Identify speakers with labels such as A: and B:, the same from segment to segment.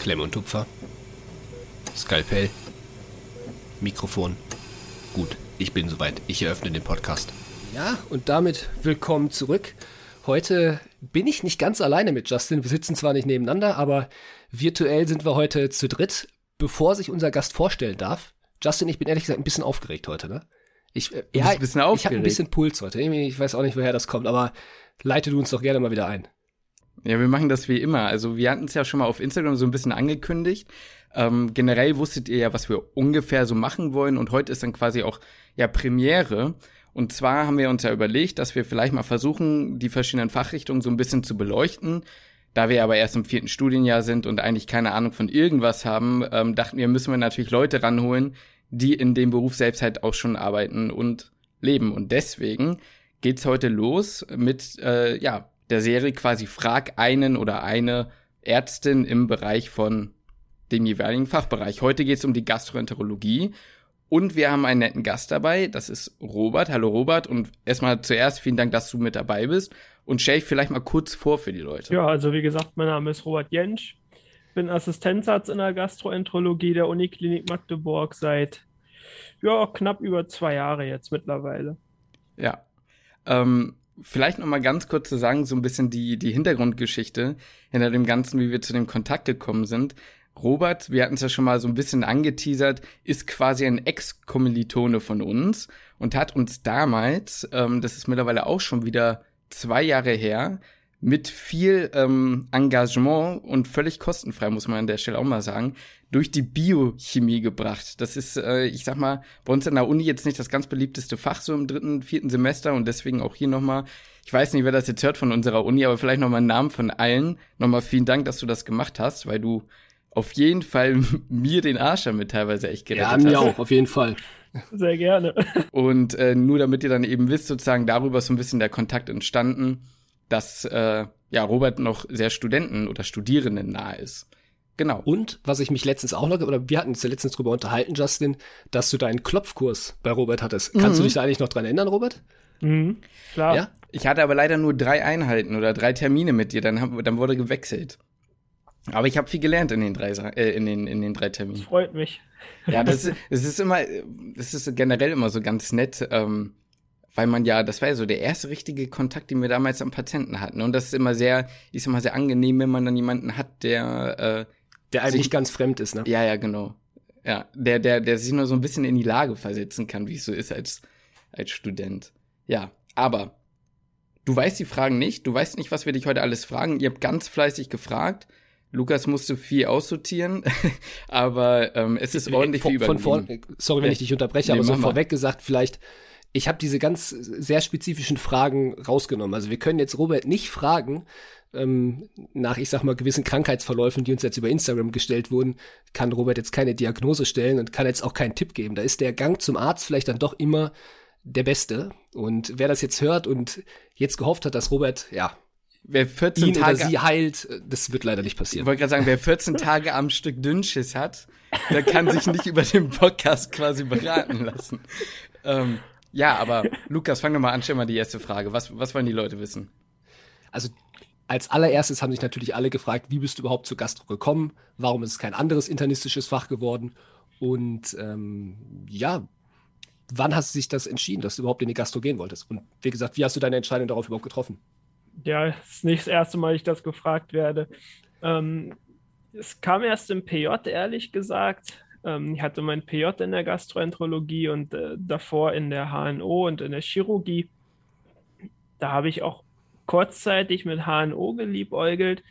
A: Klemm und Tupfer. Skalpell. Mikrofon. Gut, ich bin soweit. Ich eröffne den Podcast. Ja, und damit willkommen zurück. Heute bin ich nicht ganz alleine mit Justin. Wir sitzen zwar nicht nebeneinander, aber virtuell sind wir heute zu dritt. Bevor sich unser Gast vorstellen darf, Justin, ich bin ehrlich gesagt ein bisschen aufgeregt heute, ne? Ich, äh, ja, ein bisschen aufgeregt. ich habe ein bisschen Puls heute. Ich weiß auch nicht, woher das kommt, aber leite du uns doch gerne mal wieder ein.
B: Ja, wir machen das wie immer. Also wir hatten es ja schon mal auf Instagram so ein bisschen angekündigt. Ähm, generell wusstet ihr ja, was wir ungefähr so machen wollen und heute ist dann quasi auch ja Premiere. Und zwar haben wir uns ja überlegt, dass wir vielleicht mal versuchen, die verschiedenen Fachrichtungen so ein bisschen zu beleuchten. Da wir aber erst im vierten Studienjahr sind und eigentlich keine Ahnung von irgendwas haben, ähm, dachten wir, müssen wir natürlich Leute ranholen, die in dem Beruf selbst halt auch schon arbeiten und leben. Und deswegen geht's heute los mit äh, ja der Serie quasi Frag einen oder eine Ärztin im Bereich von dem jeweiligen Fachbereich. Heute geht es um die Gastroenterologie und wir haben einen netten Gast dabei, das ist Robert. Hallo Robert und erstmal zuerst vielen Dank, dass du mit dabei bist und stell dich vielleicht mal kurz vor für die Leute.
C: Ja, also wie gesagt, mein Name ist Robert Jentsch, bin Assistenzarzt in der Gastroenterologie der Uniklinik Magdeburg seit ja, knapp über zwei Jahre jetzt mittlerweile.
B: Ja. Ähm, vielleicht noch mal ganz kurz zu sagen, so ein bisschen die, die Hintergrundgeschichte hinter dem Ganzen, wie wir zu dem Kontakt gekommen sind. Robert, wir hatten es ja schon mal so ein bisschen angeteasert, ist quasi ein Ex-Kommilitone von uns und hat uns damals, ähm, das ist mittlerweile auch schon wieder zwei Jahre her, mit viel ähm, Engagement und völlig kostenfrei, muss man an der Stelle auch mal sagen, durch die Biochemie gebracht. Das ist, äh, ich sag mal, bei uns an der Uni jetzt nicht das ganz beliebteste Fach so im dritten, vierten Semester und deswegen auch hier nochmal, ich weiß nicht, wer das jetzt hört von unserer Uni, aber vielleicht nochmal einen Namen von allen. Nochmal vielen Dank, dass du das gemacht hast, weil du auf jeden Fall mir den Arsch damit teilweise echt gerettet hast.
A: Ja, mir auch, auf jeden Fall.
C: Sehr gerne.
B: Und äh, nur damit ihr dann eben wisst, sozusagen darüber ist so ein bisschen der Kontakt entstanden dass äh, ja Robert noch sehr Studenten oder Studierenden nahe ist. Genau.
A: Und was ich mich letztens auch noch, oder wir hatten uns ja letztens drüber unterhalten, Justin, dass du deinen Klopfkurs bei Robert hattest. Mhm. Kannst du mhm. dich da eigentlich noch dran erinnern, Robert?
C: Mhm, klar. Ja?
B: Ich hatte aber leider nur drei Einheiten oder drei Termine mit dir, dann, hab, dann wurde gewechselt. Aber ich habe viel gelernt in den drei äh, in den in den drei Terminen. Das
C: freut mich.
B: Ja, das, das ist immer, das ist generell immer so ganz nett. Ähm, weil man ja, das war ja so der erste richtige Kontakt, den wir damals am Patienten hatten. Und das ist immer sehr, ist immer sehr angenehm, wenn man dann jemanden hat, der äh,
A: der eigentlich sich, ganz fremd ist, ne?
B: Ja, ja, genau. Ja, der, der, der sich nur so ein bisschen in die Lage versetzen kann, wie es so ist als, als Student. Ja, aber du weißt die Fragen nicht, du weißt nicht, was wir dich heute alles fragen. Ihr habt ganz fleißig gefragt. Lukas musste viel aussortieren, aber ähm, es ist ordentlich
A: von, viel von vor, Sorry, wenn ich dich unterbreche, nee, aber so vorweg gesagt, vielleicht ich habe diese ganz sehr spezifischen Fragen rausgenommen. Also wir können jetzt Robert nicht fragen, ähm, nach, ich sag mal, gewissen Krankheitsverläufen, die uns jetzt über Instagram gestellt wurden, kann Robert jetzt keine Diagnose stellen und kann jetzt auch keinen Tipp geben. Da ist der Gang zum Arzt vielleicht dann doch immer der beste. Und wer das jetzt hört und jetzt gehofft hat, dass Robert, ja,
B: wer 14 ihn Tage
A: oder sie heilt, das wird leider nicht passieren.
B: Ich wollte gerade sagen, wer 14 Tage am Stück Dünnschiss hat, der kann sich nicht über den Podcast quasi beraten lassen. Ähm, ja, aber Lukas, fang doch mal an, stell mal die erste Frage. Was, was wollen die Leute wissen?
A: Also als allererstes haben sich natürlich alle gefragt, wie bist du überhaupt zur Gastro gekommen? Warum ist es kein anderes internistisches Fach geworden? Und ähm, ja, wann hast du sich das entschieden, dass du überhaupt in die Gastro gehen wolltest? Und wie gesagt, wie hast du deine Entscheidung darauf überhaupt getroffen?
C: Ja, es ist nicht das erste Mal, ich das gefragt werde. Ähm, es kam erst im PJ, ehrlich gesagt. Ähm, ich hatte mein PJ in der Gastroenterologie und äh, davor in der HNO und in der Chirurgie. Da habe ich auch kurzzeitig mit HNO geliebäugelt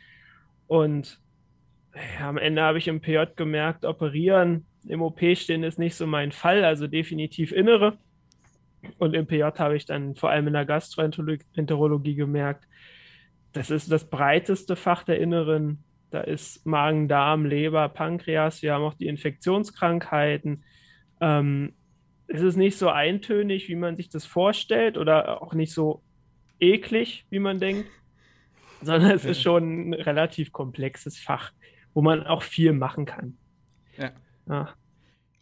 C: und ja, am Ende habe ich im PJ gemerkt, operieren im OP stehen ist nicht so mein Fall, also definitiv innere. Und im PJ habe ich dann vor allem in der Gastroenterologie gemerkt, das ist das breiteste Fach der Inneren da ist Magen, Darm, Leber, Pankreas. Wir haben auch die Infektionskrankheiten. Ähm, es ist nicht so eintönig, wie man sich das vorstellt, oder auch nicht so eklig, wie man denkt, sondern es ist schon ein relativ komplexes Fach, wo man auch viel machen kann.
B: Ja. ja.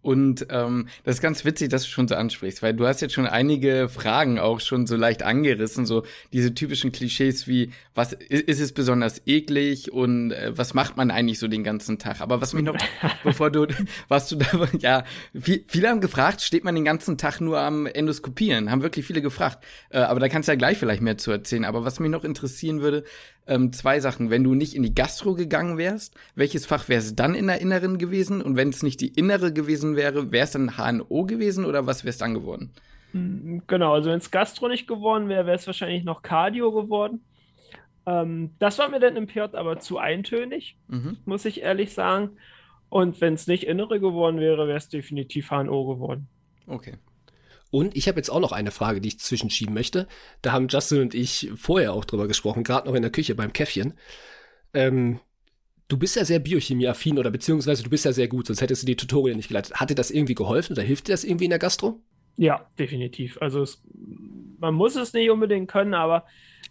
B: Und ähm, das ist ganz witzig, dass du schon so ansprichst, weil du hast jetzt schon einige Fragen auch schon so leicht angerissen, so diese typischen Klischees wie, was ist es besonders eklig und äh, was macht man eigentlich so den ganzen Tag? Aber was mich noch, bevor du, was du da, ja, viel, viele haben gefragt, steht man den ganzen Tag nur am Endoskopieren? Haben wirklich viele gefragt. Äh, aber da kannst du ja gleich vielleicht mehr zu erzählen. Aber was mich noch interessieren würde, ähm, zwei Sachen. Wenn du nicht in die Gastro gegangen wärst, welches Fach wäre es dann in der Inneren gewesen? Und wenn es nicht die Innere gewesen wäre, wäre es dann HNO gewesen oder was wäre es dann geworden?
C: Hm, genau, also wenn es Gastro nicht geworden wäre, wäre es wahrscheinlich noch Cardio geworden. Ähm, das war mir dann im PJ aber zu eintönig, mhm. muss ich ehrlich sagen. Und wenn es nicht Innere geworden wäre, wäre es definitiv HNO geworden.
B: Okay.
A: Und ich habe jetzt auch noch eine Frage, die ich zwischenschieben möchte. Da haben Justin und ich vorher auch drüber gesprochen, gerade noch in der Küche beim Käffchen. Ähm, du bist ja sehr biochemieaffin oder beziehungsweise du bist ja sehr gut, sonst hättest du die Tutorial nicht geleitet. Hat dir das irgendwie geholfen oder hilft dir das irgendwie in der Gastro?
C: Ja, definitiv. Also es, man muss es nicht unbedingt können, aber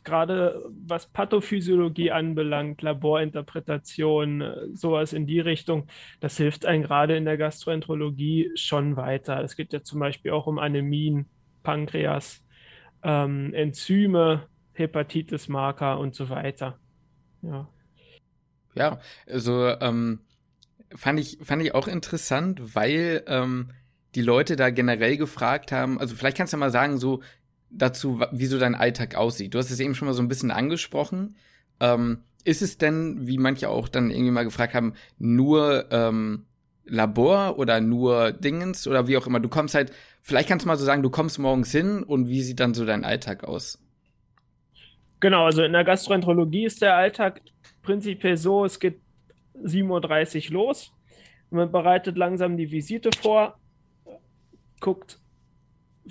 C: gerade was Pathophysiologie anbelangt, Laborinterpretation, sowas in die Richtung, das hilft einem gerade in der Gastroenterologie schon weiter. Es geht ja zum Beispiel auch um Anämien, Pankreas, ähm, Enzyme, Hepatitis-Marker und so weiter. Ja.
B: Ja, also ähm, fand ich fand ich auch interessant, weil ähm, die Leute da generell gefragt haben. Also vielleicht kannst du mal sagen, so dazu, wie so dein Alltag aussieht. Du hast es eben schon mal so ein bisschen angesprochen. Ähm, ist es denn, wie manche auch dann irgendwie mal gefragt haben, nur ähm, Labor oder nur Dingens oder wie auch immer? Du kommst halt, vielleicht kannst du mal so sagen, du kommst morgens hin und wie sieht dann so dein Alltag aus?
C: Genau, also in der Gastroenterologie ist der Alltag prinzipiell so, es geht 7.30 Uhr los. Man bereitet langsam die Visite vor, guckt,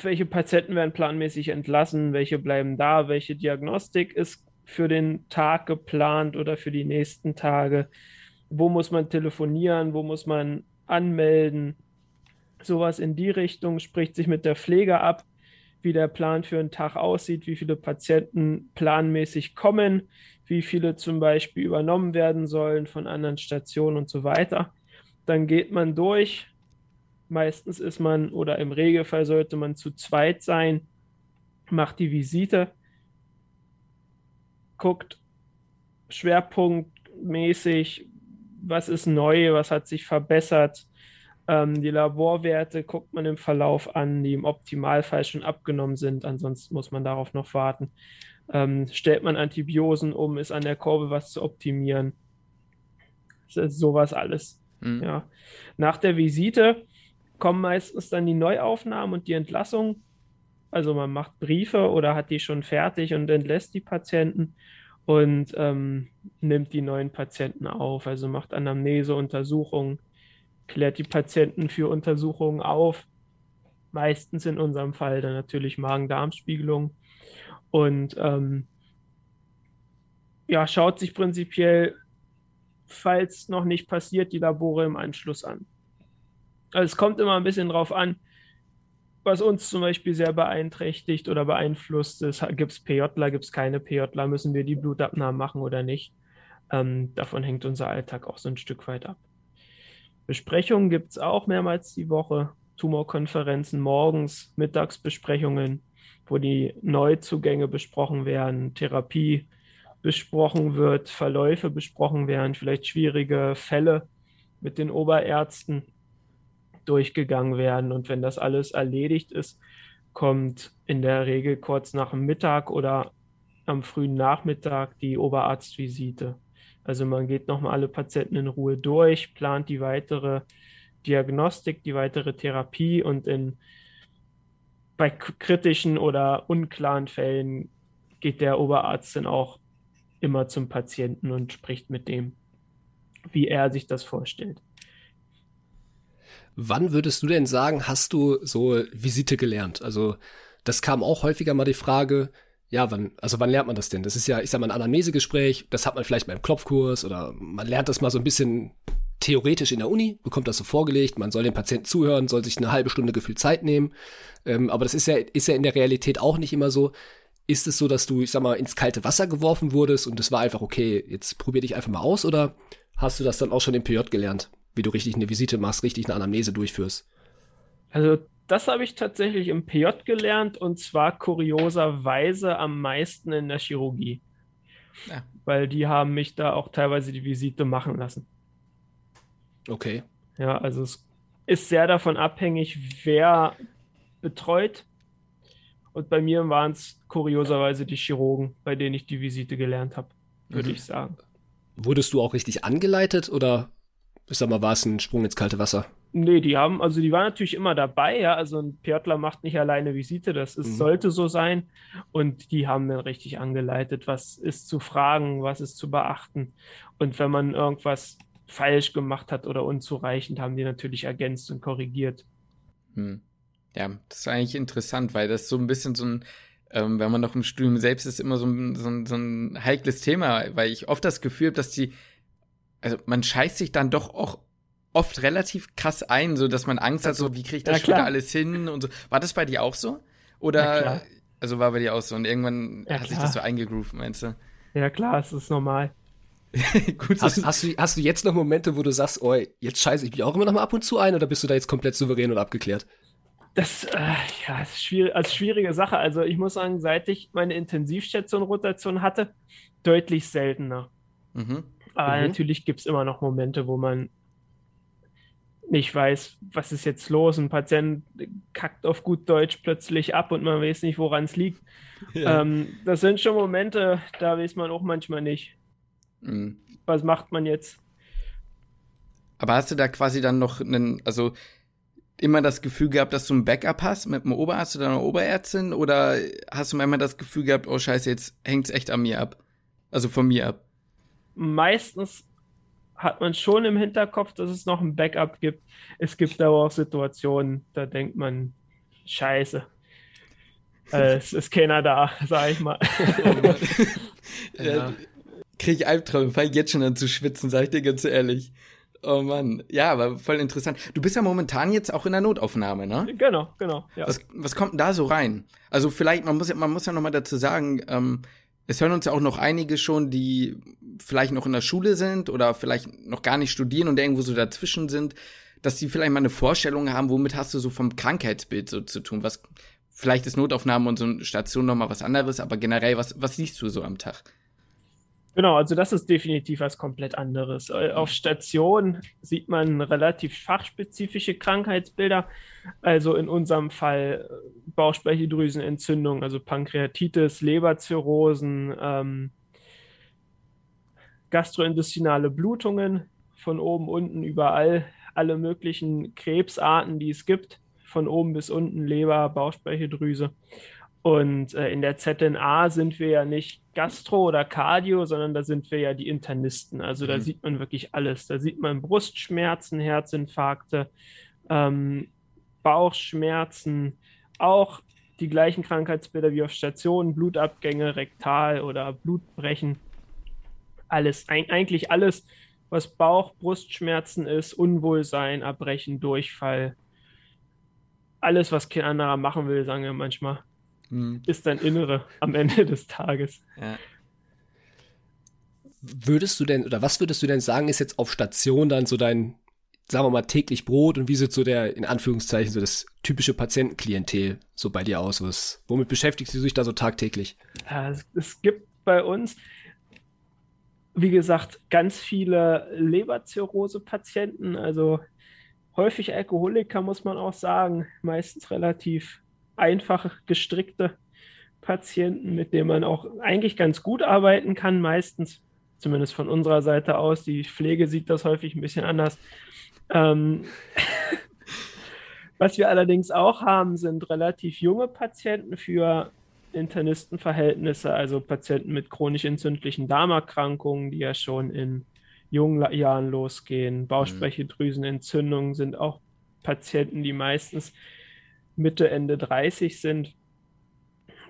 C: welche Patienten werden planmäßig entlassen, welche bleiben da, welche Diagnostik ist für den Tag geplant oder für die nächsten Tage, wo muss man telefonieren, wo muss man anmelden, sowas in die Richtung, spricht sich mit der Pflege ab, wie der Plan für einen Tag aussieht, wie viele Patienten planmäßig kommen, wie viele zum Beispiel übernommen werden sollen von anderen Stationen und so weiter. Dann geht man durch, Meistens ist man oder im Regelfall sollte man zu zweit sein, macht die Visite, guckt schwerpunktmäßig, was ist neu, was hat sich verbessert. Ähm, die Laborwerte guckt man im Verlauf an, die im Optimalfall schon abgenommen sind. Ansonsten muss man darauf noch warten. Ähm, stellt man Antibiosen um, ist an der Kurve was zu optimieren. Sowas alles. Mhm. Ja. Nach der Visite kommen meistens dann die Neuaufnahmen und die Entlassung. Also man macht Briefe oder hat die schon fertig und entlässt die Patienten und ähm, nimmt die neuen Patienten auf. Also macht Anamnese, Untersuchungen, klärt die Patienten für Untersuchungen auf. Meistens in unserem Fall dann natürlich Magen-Darm-Spiegelung. Und ähm, ja, schaut sich prinzipiell, falls noch nicht passiert, die Labore im Anschluss an. Also es kommt immer ein bisschen drauf an, was uns zum Beispiel sehr beeinträchtigt oder beeinflusst ist. Gibt es PJler, gibt es keine PJler, müssen wir die Blutabnahmen machen oder nicht? Ähm, davon hängt unser Alltag auch so ein Stück weit ab. Besprechungen gibt es auch mehrmals die Woche. Tumorkonferenzen morgens, Mittagsbesprechungen, wo die Neuzugänge besprochen werden, Therapie besprochen wird, Verläufe besprochen werden, vielleicht schwierige Fälle mit den Oberärzten durchgegangen werden. Und wenn das alles erledigt ist, kommt in der Regel kurz nach dem Mittag oder am frühen Nachmittag die Oberarztvisite. Also man geht nochmal alle Patienten in Ruhe durch, plant die weitere Diagnostik, die weitere Therapie und in, bei kritischen oder unklaren Fällen geht der Oberarzt dann auch immer zum Patienten und spricht mit dem, wie er sich das vorstellt.
A: Wann würdest du denn sagen, hast du so Visite gelernt? Also, das kam auch häufiger mal die Frage, ja, wann, also wann lernt man das denn? Das ist ja, ich sag mal, ein Anamnesegespräch, das hat man vielleicht beim Klopfkurs oder man lernt das mal so ein bisschen theoretisch in der Uni, bekommt das so vorgelegt, man soll dem Patienten zuhören, soll sich eine halbe Stunde gefühlt Zeit nehmen. Ähm, aber das ist ja, ist ja in der Realität auch nicht immer so. Ist es so, dass du, ich sag mal, ins kalte Wasser geworfen wurdest und es war einfach, okay, jetzt probier dich einfach mal aus oder hast du das dann auch schon im PJ gelernt? Wie du richtig eine Visite machst, richtig eine Anamnese durchführst?
C: Also das habe ich tatsächlich im PJ gelernt und zwar kurioserweise am meisten in der Chirurgie. Ja. Weil die haben mich da auch teilweise die Visite machen lassen.
A: Okay.
C: Ja, also es ist sehr davon abhängig, wer betreut. Und bei mir waren es kurioserweise die Chirurgen, bei denen ich die Visite gelernt habe, würde mhm. ich sagen.
A: Wurdest du auch richtig angeleitet oder ich sag mal, war es ein Sprung ins kalte Wasser?
C: Nee, die haben, also die waren natürlich immer dabei, ja. Also ein Pörtler macht nicht alleine Visite, das ist, mhm. sollte so sein. Und die haben dann richtig angeleitet, was ist zu fragen, was ist zu beachten. Und wenn man irgendwas falsch gemacht hat oder unzureichend, haben die natürlich ergänzt und korrigiert.
B: Hm. Ja, das ist eigentlich interessant, weil das so ein bisschen so ein, ähm, wenn man noch im Studium selbst ist, immer so ein, so, ein, so ein heikles Thema, weil ich oft das Gefühl habe, dass die, also man scheißt sich dann doch auch oft relativ krass ein, so dass man Angst hat, so wie kriege ich das ja, später alles hin und so. War das bei dir auch so? Oder ja, also war bei dir auch so und irgendwann ja, hat sich das so eingegroovt, meinst du?
C: Ja klar, es ist normal.
A: Gut, hast, hast, du, hast du jetzt noch Momente, wo du sagst, oh, jetzt scheiße ich mich auch immer noch mal ab und zu ein oder bist du da jetzt komplett souverän und abgeklärt?
C: Das, äh, ja, ist schwierig, also schwierige Sache. Also ich muss sagen, seit ich meine Intensivstation-Rotation hatte, deutlich seltener. Mhm. Aber mhm. natürlich gibt es immer noch Momente, wo man nicht weiß, was ist jetzt los. Ein Patient kackt auf gut Deutsch plötzlich ab und man weiß nicht, woran es liegt. Ja. Ähm, das sind schon Momente, da weiß man auch manchmal nicht. Mhm. Was macht man jetzt?
B: Aber hast du da quasi dann noch einen, also immer das Gefühl gehabt, dass du ein Backup hast mit einem Oberarzt oder einer Oberärztin? Oder hast du manchmal das Gefühl gehabt, oh Scheiße, jetzt hängt es echt an mir ab? Also von mir ab?
C: Meistens hat man schon im Hinterkopf, dass es noch ein Backup gibt. Es gibt aber auch Situationen, da denkt man, Scheiße. Äh, es ist keiner da, sag ich mal.
B: ja. Krieg ich Albträume, fang jetzt schon an zu schwitzen, sag ich dir ganz ehrlich. Oh Mann, ja, aber voll interessant. Du bist ja momentan jetzt auch in der Notaufnahme, ne?
C: Genau, genau.
B: Ja. Was, was kommt denn da so rein? Also vielleicht, man muss ja, man muss ja noch mal dazu sagen, ähm, es hören uns ja auch noch einige schon, die vielleicht noch in der Schule sind oder vielleicht noch gar nicht studieren und irgendwo so dazwischen sind, dass die vielleicht mal eine Vorstellung haben, womit hast du so vom Krankheitsbild so zu tun? Was, vielleicht ist Notaufnahme und so eine Station noch mal was anderes, aber generell, was, was siehst du so am Tag?
C: Genau, also das ist definitiv was komplett anderes. Äh, auf Station sieht man relativ fachspezifische Krankheitsbilder. Also in unserem Fall äh, Bauchspeicheldrüsenentzündung, also Pankreatitis, Leberzirrhosen, ähm, gastrointestinale Blutungen von oben, unten, überall, alle möglichen Krebsarten, die es gibt, von oben bis unten, Leber, Bauchspeicheldrüse. Und äh, in der ZNA sind wir ja nicht Gastro oder Cardio, sondern da sind wir ja die Internisten. Also da mhm. sieht man wirklich alles. Da sieht man Brustschmerzen, Herzinfarkte, ähm, Bauchschmerzen, auch die gleichen Krankheitsbilder wie auf Stationen, Blutabgänge, Rektal oder Blutbrechen. Alles, eigentlich alles, was Bauch, Brustschmerzen ist, Unwohlsein, Erbrechen, Durchfall. Alles, was kein anderer machen will, sagen wir manchmal mhm. ist dein Innere am Ende des Tages. Ja.
A: Würdest du denn, oder was würdest du denn sagen, ist jetzt auf Station dann so dein, sagen wir mal, täglich Brot und wie sieht so der, in Anführungszeichen, so das typische Patientenklientel so bei dir aus? Was, womit beschäftigst du dich da so tagtäglich?
C: Ja, es, es gibt bei uns, wie gesagt, ganz viele Leberzirrhose-Patienten, also häufig Alkoholiker, muss man auch sagen, meistens relativ einfach gestrickte Patienten, mit denen man auch eigentlich ganz gut arbeiten kann, meistens, zumindest von unserer Seite aus. Die Pflege sieht das häufig ein bisschen anders. Ähm, was wir allerdings auch haben, sind relativ junge Patienten für Internistenverhältnisse, also Patienten mit chronisch entzündlichen Darmerkrankungen, die ja schon in jungen Jahren losgehen. Bauchspeicheldrüsenentzündungen sind auch Patienten, die meistens Mitte, Ende 30 sind,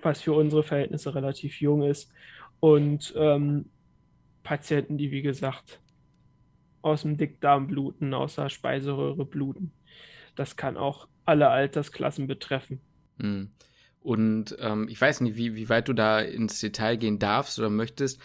C: was für unsere Verhältnisse relativ jung ist. Und ähm, Patienten, die, wie gesagt, aus dem Dickdarm bluten, aus der Speiseröhre bluten. Das kann auch alle Altersklassen betreffen.
B: Hm. Und ähm, ich weiß nicht, wie, wie weit du da ins Detail gehen darfst oder möchtest.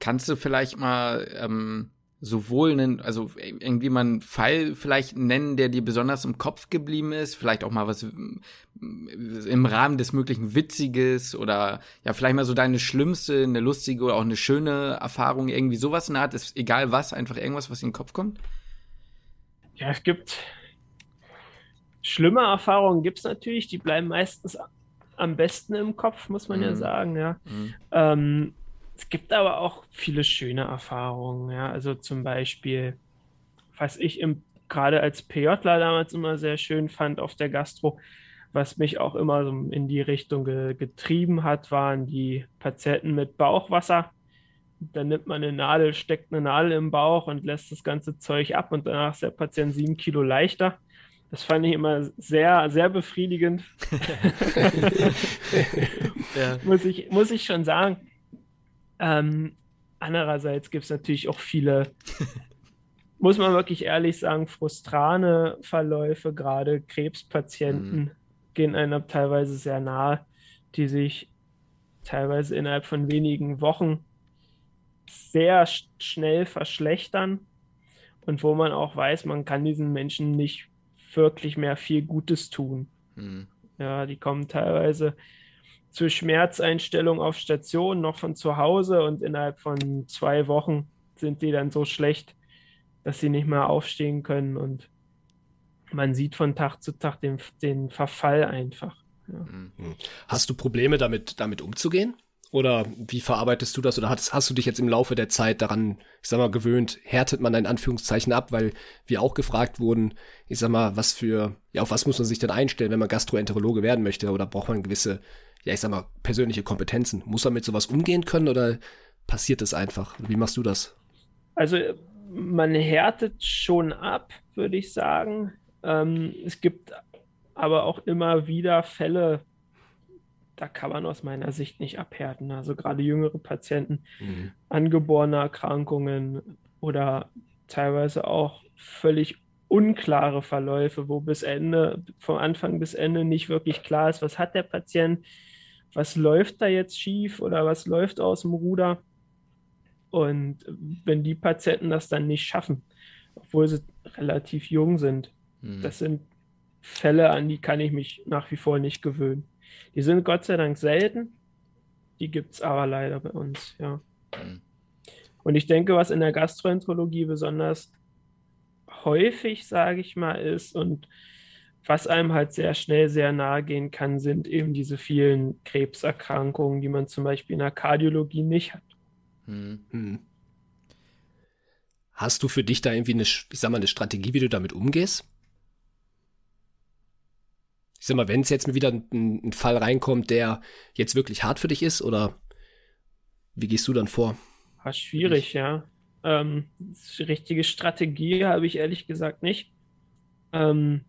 B: Kannst du vielleicht mal ähm, sowohl einen, also irgendwie mal einen Fall vielleicht nennen, der dir besonders im Kopf geblieben ist, vielleicht auch mal was im Rahmen des möglichen Witziges oder ja, vielleicht mal so deine schlimmste, eine lustige oder auch eine schöne Erfahrung, irgendwie sowas in der Art, ist egal was, einfach irgendwas, was in den Kopf kommt?
C: Ja, es gibt schlimme Erfahrungen, gibt es natürlich, die bleiben meistens am besten im Kopf, muss man mhm. ja sagen, ja. Mhm. Ähm, es gibt aber auch viele schöne Erfahrungen, ja. Also zum Beispiel, was ich gerade als PJler damals immer sehr schön fand auf der Gastro, was mich auch immer so in die Richtung ge getrieben hat, waren die Patienten mit Bauchwasser. Dann nimmt man eine Nadel, steckt eine Nadel im Bauch und lässt das ganze Zeug ab und danach ist der Patient sieben Kilo leichter. Das fand ich immer sehr, sehr befriedigend. ja. muss, ich, muss ich schon sagen. Ähm, andererseits gibt es natürlich auch viele, muss man wirklich ehrlich sagen, frustrane Verläufe, gerade Krebspatienten mhm. gehen einem teilweise sehr nahe, die sich teilweise innerhalb von wenigen Wochen sehr schnell verschlechtern und wo man auch weiß, man kann diesen Menschen nicht wirklich mehr viel Gutes tun. Mhm. Ja, die kommen teilweise zur Schmerzeinstellung auf Station noch von zu Hause und innerhalb von zwei Wochen sind die dann so schlecht, dass sie nicht mehr aufstehen können und man sieht von Tag zu Tag den, den Verfall einfach. Ja.
A: Mhm. Hast du Probleme damit, damit umzugehen? Oder wie verarbeitest du das? Oder hast, hast du dich jetzt im Laufe der Zeit daran, ich sag mal, gewöhnt, härtet man in Anführungszeichen ab, weil wir auch gefragt wurden, ich sag mal, was für, ja, auf was muss man sich denn einstellen, wenn man Gastroenterologe werden möchte? Oder braucht man gewisse ja, ich sag mal, persönliche Kompetenzen. Muss er mit sowas umgehen können oder passiert es einfach? Wie machst du das?
C: Also man härtet schon ab, würde ich sagen. Ähm, es gibt aber auch immer wieder Fälle, da kann man aus meiner Sicht nicht abhärten. Also gerade jüngere Patienten, mhm. angeborene Erkrankungen oder teilweise auch völlig unklare Verläufe, wo bis Ende, vom Anfang bis Ende nicht wirklich klar ist, was hat der Patient, was läuft da jetzt schief oder was läuft aus dem Ruder. Und wenn die Patienten das dann nicht schaffen, obwohl sie relativ jung sind, mhm. das sind Fälle, an die kann ich mich nach wie vor nicht gewöhnen. Die sind Gott sei Dank selten, die gibt es aber leider bei uns, ja. Mhm. Und ich denke, was in der Gastroenterologie besonders häufig, sage ich mal, ist und was einem halt sehr schnell sehr nahe gehen kann, sind eben diese vielen Krebserkrankungen, die man zum Beispiel in der Kardiologie nicht hat. Hm. hm.
A: Hast du für dich da irgendwie eine, ich sag mal, eine Strategie, wie du damit umgehst? Ich sag mal, wenn es jetzt wieder ein, ein, Fall reinkommt, der jetzt wirklich hart für dich ist, oder wie gehst du dann vor?
C: War schwierig, ja. Ähm, richtige Strategie habe ich ehrlich gesagt nicht. Ähm,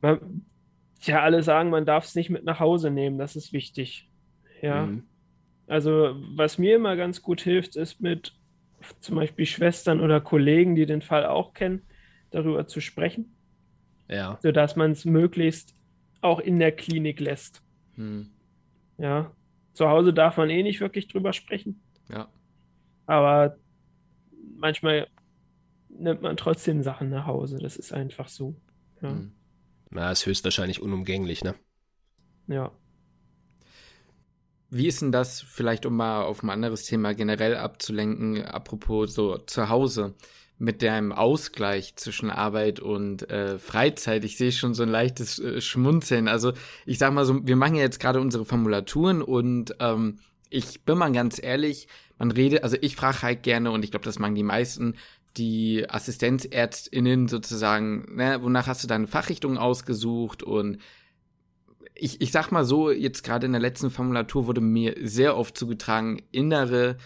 C: man, ja, alle sagen, man darf es nicht mit nach Hause nehmen, das ist wichtig. Ja. Mhm. Also, was mir immer ganz gut hilft, ist mit zum Beispiel Schwestern oder Kollegen, die den Fall auch kennen, darüber zu sprechen. Ja. Sodass man es möglichst auch in der Klinik lässt. Mhm. Ja. Zu Hause darf man eh nicht wirklich drüber sprechen.
B: Ja.
C: Aber manchmal nimmt man trotzdem Sachen nach Hause. Das ist einfach so. Ja. Mhm.
A: Na, ist höchstwahrscheinlich unumgänglich, ne?
C: Ja.
B: Wie ist denn das, vielleicht um mal auf ein anderes Thema generell abzulenken, apropos so zu Hause, mit dem Ausgleich zwischen Arbeit und äh, Freizeit? Ich sehe schon so ein leichtes äh, Schmunzeln. Also ich sag mal so, wir machen ja jetzt gerade unsere Formulaturen und ähm, ich bin mal ganz ehrlich, man redet, also ich frage halt gerne und ich glaube, das machen die meisten, die AssistenzärztInnen sozusagen, ne, wonach hast du deine Fachrichtung ausgesucht und ich, ich sag mal so, jetzt gerade in der letzten Formulatur wurde mir sehr oft zugetragen, innere,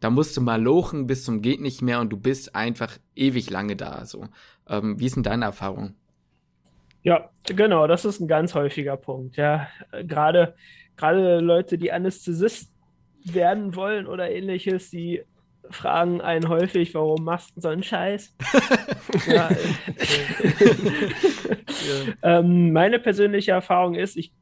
B: da musst du mal lochen bis zum geht nicht mehr und du bist einfach ewig lange da, so. Ähm, wie ist denn deine Erfahrung?
C: Ja, genau, das ist ein ganz häufiger Punkt, ja. Gerade, gerade Leute, die Anästhesist werden wollen oder ähnliches, die fragen einen häufig, warum machst du so einen Scheiß? ja, äh, ähm, meine persönliche Erfahrung ist, ich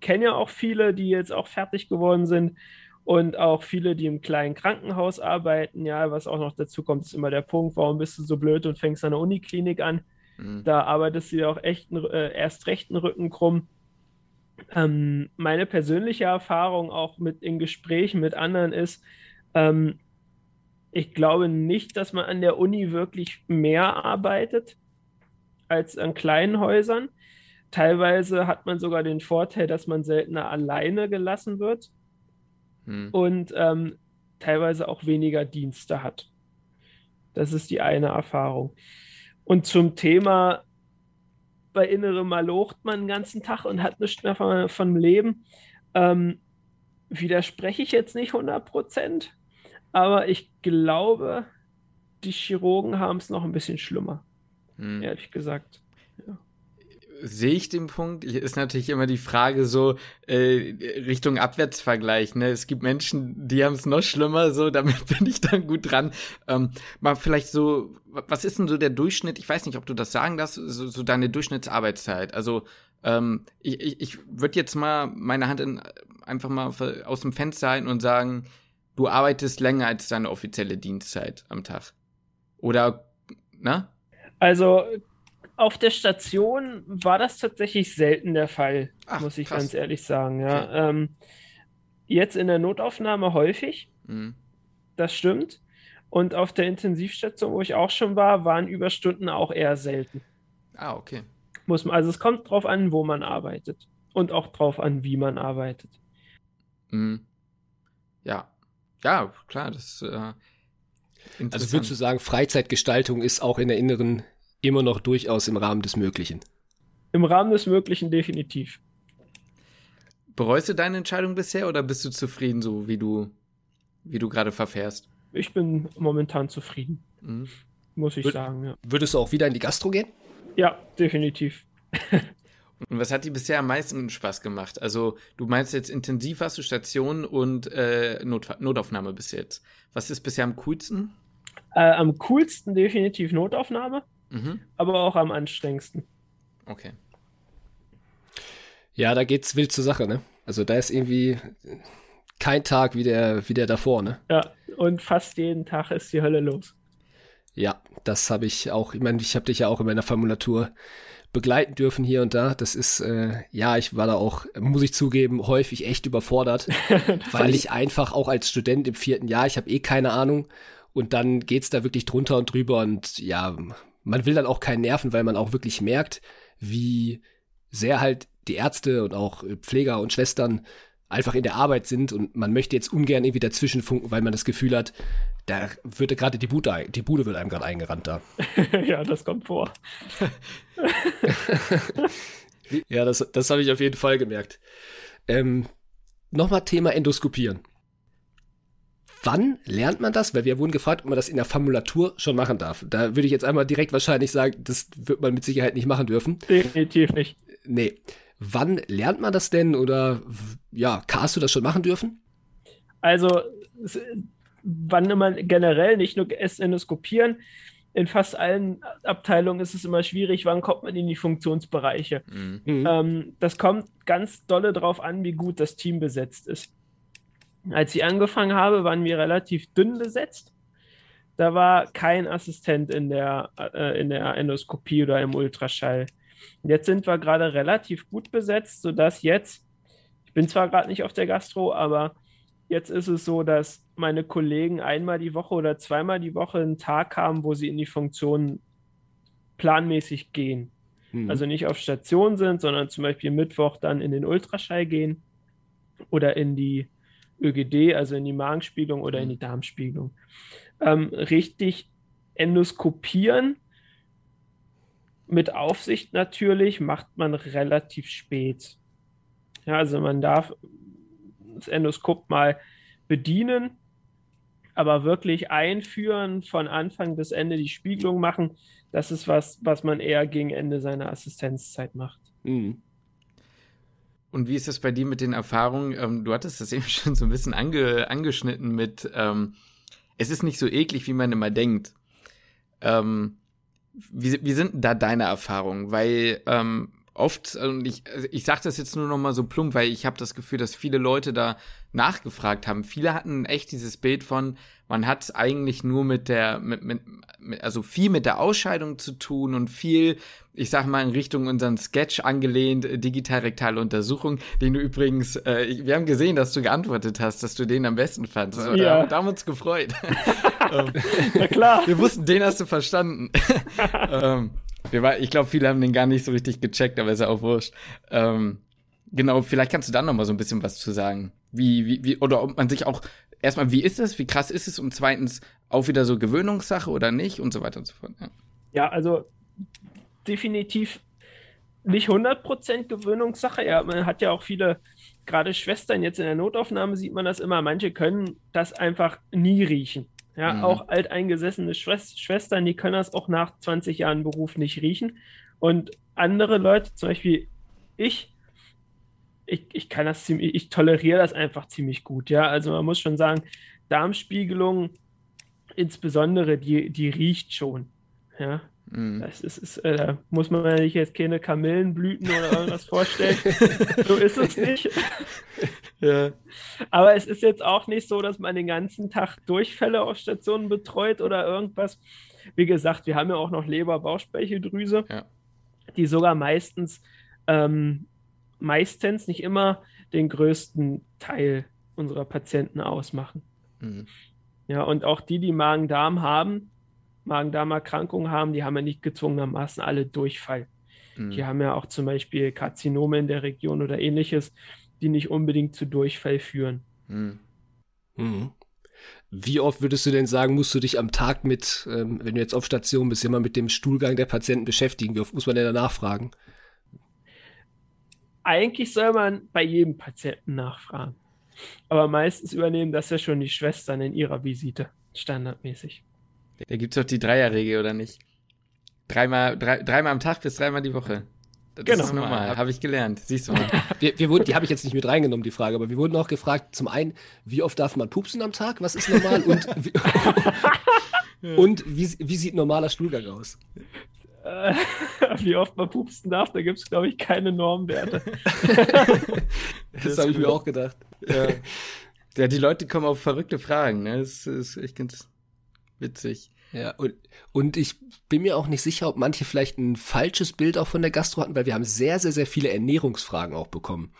C: kenne ja auch viele, die jetzt auch fertig geworden sind und auch viele, die im kleinen Krankenhaus arbeiten. Ja, was auch noch dazu kommt, ist immer der Punkt, warum bist du so blöd und fängst an der Uniklinik an? Mhm. Da arbeitest du ja auch echt äh, erst recht einen Rücken krumm. Ähm, meine persönliche Erfahrung auch mit in Gesprächen mit anderen ist, ähm, ich glaube nicht, dass man an der Uni wirklich mehr arbeitet als an kleinen Häusern. Teilweise hat man sogar den Vorteil, dass man seltener alleine gelassen wird hm. und ähm, teilweise auch weniger Dienste hat. Das ist die eine Erfahrung. Und zum Thema, bei Innerem malocht man den ganzen Tag und hat nichts mehr von, vom Leben, ähm, widerspreche ich jetzt nicht 100 Prozent, aber ich glaube, die Chirurgen haben es noch ein bisschen schlimmer, hm. ehrlich gesagt. Ja
B: sehe ich den Punkt. Ist natürlich immer die Frage so äh, Richtung Abwärtsvergleich. Ne? Es gibt Menschen, die haben es noch schlimmer. So, damit bin ich dann gut dran. Ähm, mal vielleicht so, was ist denn so der Durchschnitt? Ich weiß nicht, ob du das sagen darfst. So, so deine Durchschnittsarbeitszeit. Also ähm, ich, ich, ich würde jetzt mal meine Hand in, einfach mal aus dem Fenster halten und sagen, du arbeitest länger als deine offizielle Dienstzeit am Tag. Oder, ne?
C: Also auf der Station war das tatsächlich selten der Fall, Ach, muss ich krass. ganz ehrlich sagen. Ja. Okay. Ähm, jetzt in der Notaufnahme häufig, mhm. das stimmt. Und auf der Intensivstation, wo ich auch schon war, waren Überstunden auch eher selten.
B: Ah, okay.
C: Muss man, also es kommt drauf an, wo man arbeitet. Und auch drauf an, wie man arbeitet.
B: Mhm. Ja. Ja, klar, das äh,
A: Also würdest du sagen, Freizeitgestaltung ist auch in der inneren immer noch durchaus im Rahmen des Möglichen.
C: Im Rahmen des Möglichen definitiv.
B: Bereust du deine Entscheidung bisher oder bist du zufrieden, so wie du, wie du gerade verfährst?
C: Ich bin momentan zufrieden. Mhm. Muss ich Wür sagen, ja.
A: Würdest du auch wieder in die Gastro gehen?
C: Ja, definitiv.
B: und was hat dir bisher am meisten Spaß gemacht? Also, du meinst jetzt intensiv hast du Station und äh, Not Notaufnahme bis jetzt. Was ist bisher am coolsten?
C: Äh, am coolsten definitiv Notaufnahme. Mhm. Aber auch am anstrengendsten.
B: Okay.
A: Ja, da geht's wild zur Sache, ne? Also da ist irgendwie kein Tag wie der, wie der davor, ne?
C: Ja, und fast jeden Tag ist die Hölle los.
A: Ja, das habe ich auch, ich meine, ich habe dich ja auch in meiner Formulatur begleiten dürfen hier und da. Das ist, äh, ja, ich war da auch, muss ich zugeben, häufig echt überfordert, weil ich einfach auch als Student im vierten Jahr, ich habe eh keine Ahnung und dann geht's da wirklich drunter und drüber und ja, man will dann auch keinen nerven, weil man auch wirklich merkt, wie sehr halt die Ärzte und auch Pfleger und Schwestern einfach in der Arbeit sind und man möchte jetzt ungern irgendwie dazwischen funken, weil man das Gefühl hat, da wird gerade die Bude, die Bude wird einem gerade eingerannt da.
C: ja, das kommt vor.
A: ja, das, das habe ich auf jeden Fall gemerkt. Ähm, Nochmal Thema Endoskopieren. Wann lernt man das? Weil wir wurden gefragt, ob man das in der Formulatur schon machen darf. Da würde ich jetzt einmal direkt wahrscheinlich sagen, das wird man mit Sicherheit nicht machen dürfen.
C: Definitiv nicht.
A: Nee. Wann lernt man das denn oder ja, hast du das schon machen dürfen?
C: Also, wann man generell nicht nur Endoskopieren, in fast allen Abteilungen ist es immer schwierig, wann kommt man in die Funktionsbereiche. Mhm. Ähm, das kommt ganz dolle darauf an, wie gut das Team besetzt ist. Als ich angefangen habe, waren wir relativ dünn besetzt. Da war kein Assistent in der, äh, in der Endoskopie oder im Ultraschall. Jetzt sind wir gerade relativ gut besetzt, sodass jetzt, ich bin zwar gerade nicht auf der Gastro, aber jetzt ist es so, dass meine Kollegen einmal die Woche oder zweimal die Woche einen Tag haben, wo sie in die Funktion planmäßig gehen. Mhm. Also nicht auf Station sind, sondern zum Beispiel Mittwoch dann in den Ultraschall gehen oder in die ÖGD, also in die Magenspiegelung oder in die mhm. Darmspiegelung. Ähm, richtig endoskopieren mit Aufsicht natürlich macht man relativ spät. Ja, also man darf das Endoskop mal bedienen, aber wirklich einführen, von Anfang bis Ende die Spiegelung machen, das ist was, was man eher gegen Ende seiner Assistenzzeit macht. Mhm.
B: Und wie ist das bei dir mit den Erfahrungen? Ähm, du hattest das eben schon so ein bisschen ange, angeschnitten mit, ähm, es ist nicht so eklig, wie man immer denkt. Ähm, wie, wie sind da deine Erfahrungen? Weil ähm, oft, und ich, also ich sage das jetzt nur noch mal so plump, weil ich habe das Gefühl, dass viele Leute da nachgefragt haben. Viele hatten echt dieses Bild von, man hat eigentlich nur mit der, mit, mit, mit, also viel mit der Ausscheidung zu tun und viel, ich sag mal, in Richtung unseren Sketch angelehnt, äh, digital-rektale Untersuchung, den du übrigens, äh, wir haben gesehen, dass du geantwortet hast, dass du den am besten fandest. Ja. Da haben wir uns gefreut.
C: Na klar.
B: Wir wussten, den hast du verstanden. ähm, war, ich glaube, viele haben den gar nicht so richtig gecheckt, aber ist ja auch wurscht. Ähm, genau, vielleicht kannst du da noch mal so ein bisschen was zu sagen. Wie, wie, wie, oder ob man sich auch, erstmal, wie ist es, wie krass ist es und zweitens auch wieder so Gewöhnungssache oder nicht und so weiter und so fort.
C: Ja, ja also definitiv nicht 100% Gewöhnungssache. Ja, man hat ja auch viele, gerade Schwestern jetzt in der Notaufnahme sieht man das immer, manche können das einfach nie riechen. Ja, mhm. auch alteingesessene Schwestern, die können das auch nach 20 Jahren Beruf nicht riechen. Und andere Leute, zum Beispiel ich, ich, ich kann das ziemlich, ich toleriere das einfach ziemlich gut. Ja, also man muss schon sagen, Darmspiegelung insbesondere, die, die riecht schon. Ja, Mm. Das ist, ist äh, da muss man sich jetzt keine Kamillenblüten oder irgendwas vorstellen. so ist es nicht. Ja. Aber es ist jetzt auch nicht so, dass man den ganzen Tag Durchfälle auf Stationen betreut oder irgendwas. Wie gesagt, wir haben ja auch noch Leber, Bauchspeicheldrüse, ja. die sogar meistens, ähm, meistens nicht immer den größten Teil unserer Patienten ausmachen. Mhm. Ja, und auch die, die Magen-Darm haben, Magen-Darm-Erkrankungen haben, die haben ja nicht gezwungenermaßen alle Durchfall. Mhm. Die haben ja auch zum Beispiel Karzinome in der Region oder ähnliches, die nicht unbedingt zu Durchfall führen. Mhm.
A: Mhm. Wie oft würdest du denn sagen, musst du dich am Tag mit, ähm, wenn du jetzt auf Station bist, immer mit dem Stuhlgang der Patienten beschäftigen? Wie oft muss man denn danach fragen?
C: Eigentlich soll man bei jedem Patienten nachfragen. Aber meistens übernehmen das ja schon die Schwestern in ihrer Visite, standardmäßig.
B: Da gibt es doch die Dreierregel, oder nicht? Dreimal, drei, dreimal am Tag bis dreimal die Woche. Das genau. ist normal, habe ich gelernt. Siehst du mal.
A: wir, wir wurden, die habe ich jetzt nicht mit reingenommen, die Frage, aber wir wurden auch gefragt, zum einen, wie oft darf man pupsen am Tag? Was ist normal? Und, wie, und wie, wie sieht normaler Stuhlgang aus?
C: Äh, wie oft man pupsen darf, da gibt es, glaube ich, keine Normwerte.
A: das, das habe ich mir auch gedacht.
B: Ja. ja. die Leute kommen auf verrückte Fragen. Ne? Das ist echt ganz witzig.
A: Ja, und, und ich bin mir auch nicht sicher, ob manche vielleicht ein falsches Bild auch von der Gastro hatten, weil wir haben sehr, sehr, sehr viele Ernährungsfragen auch bekommen.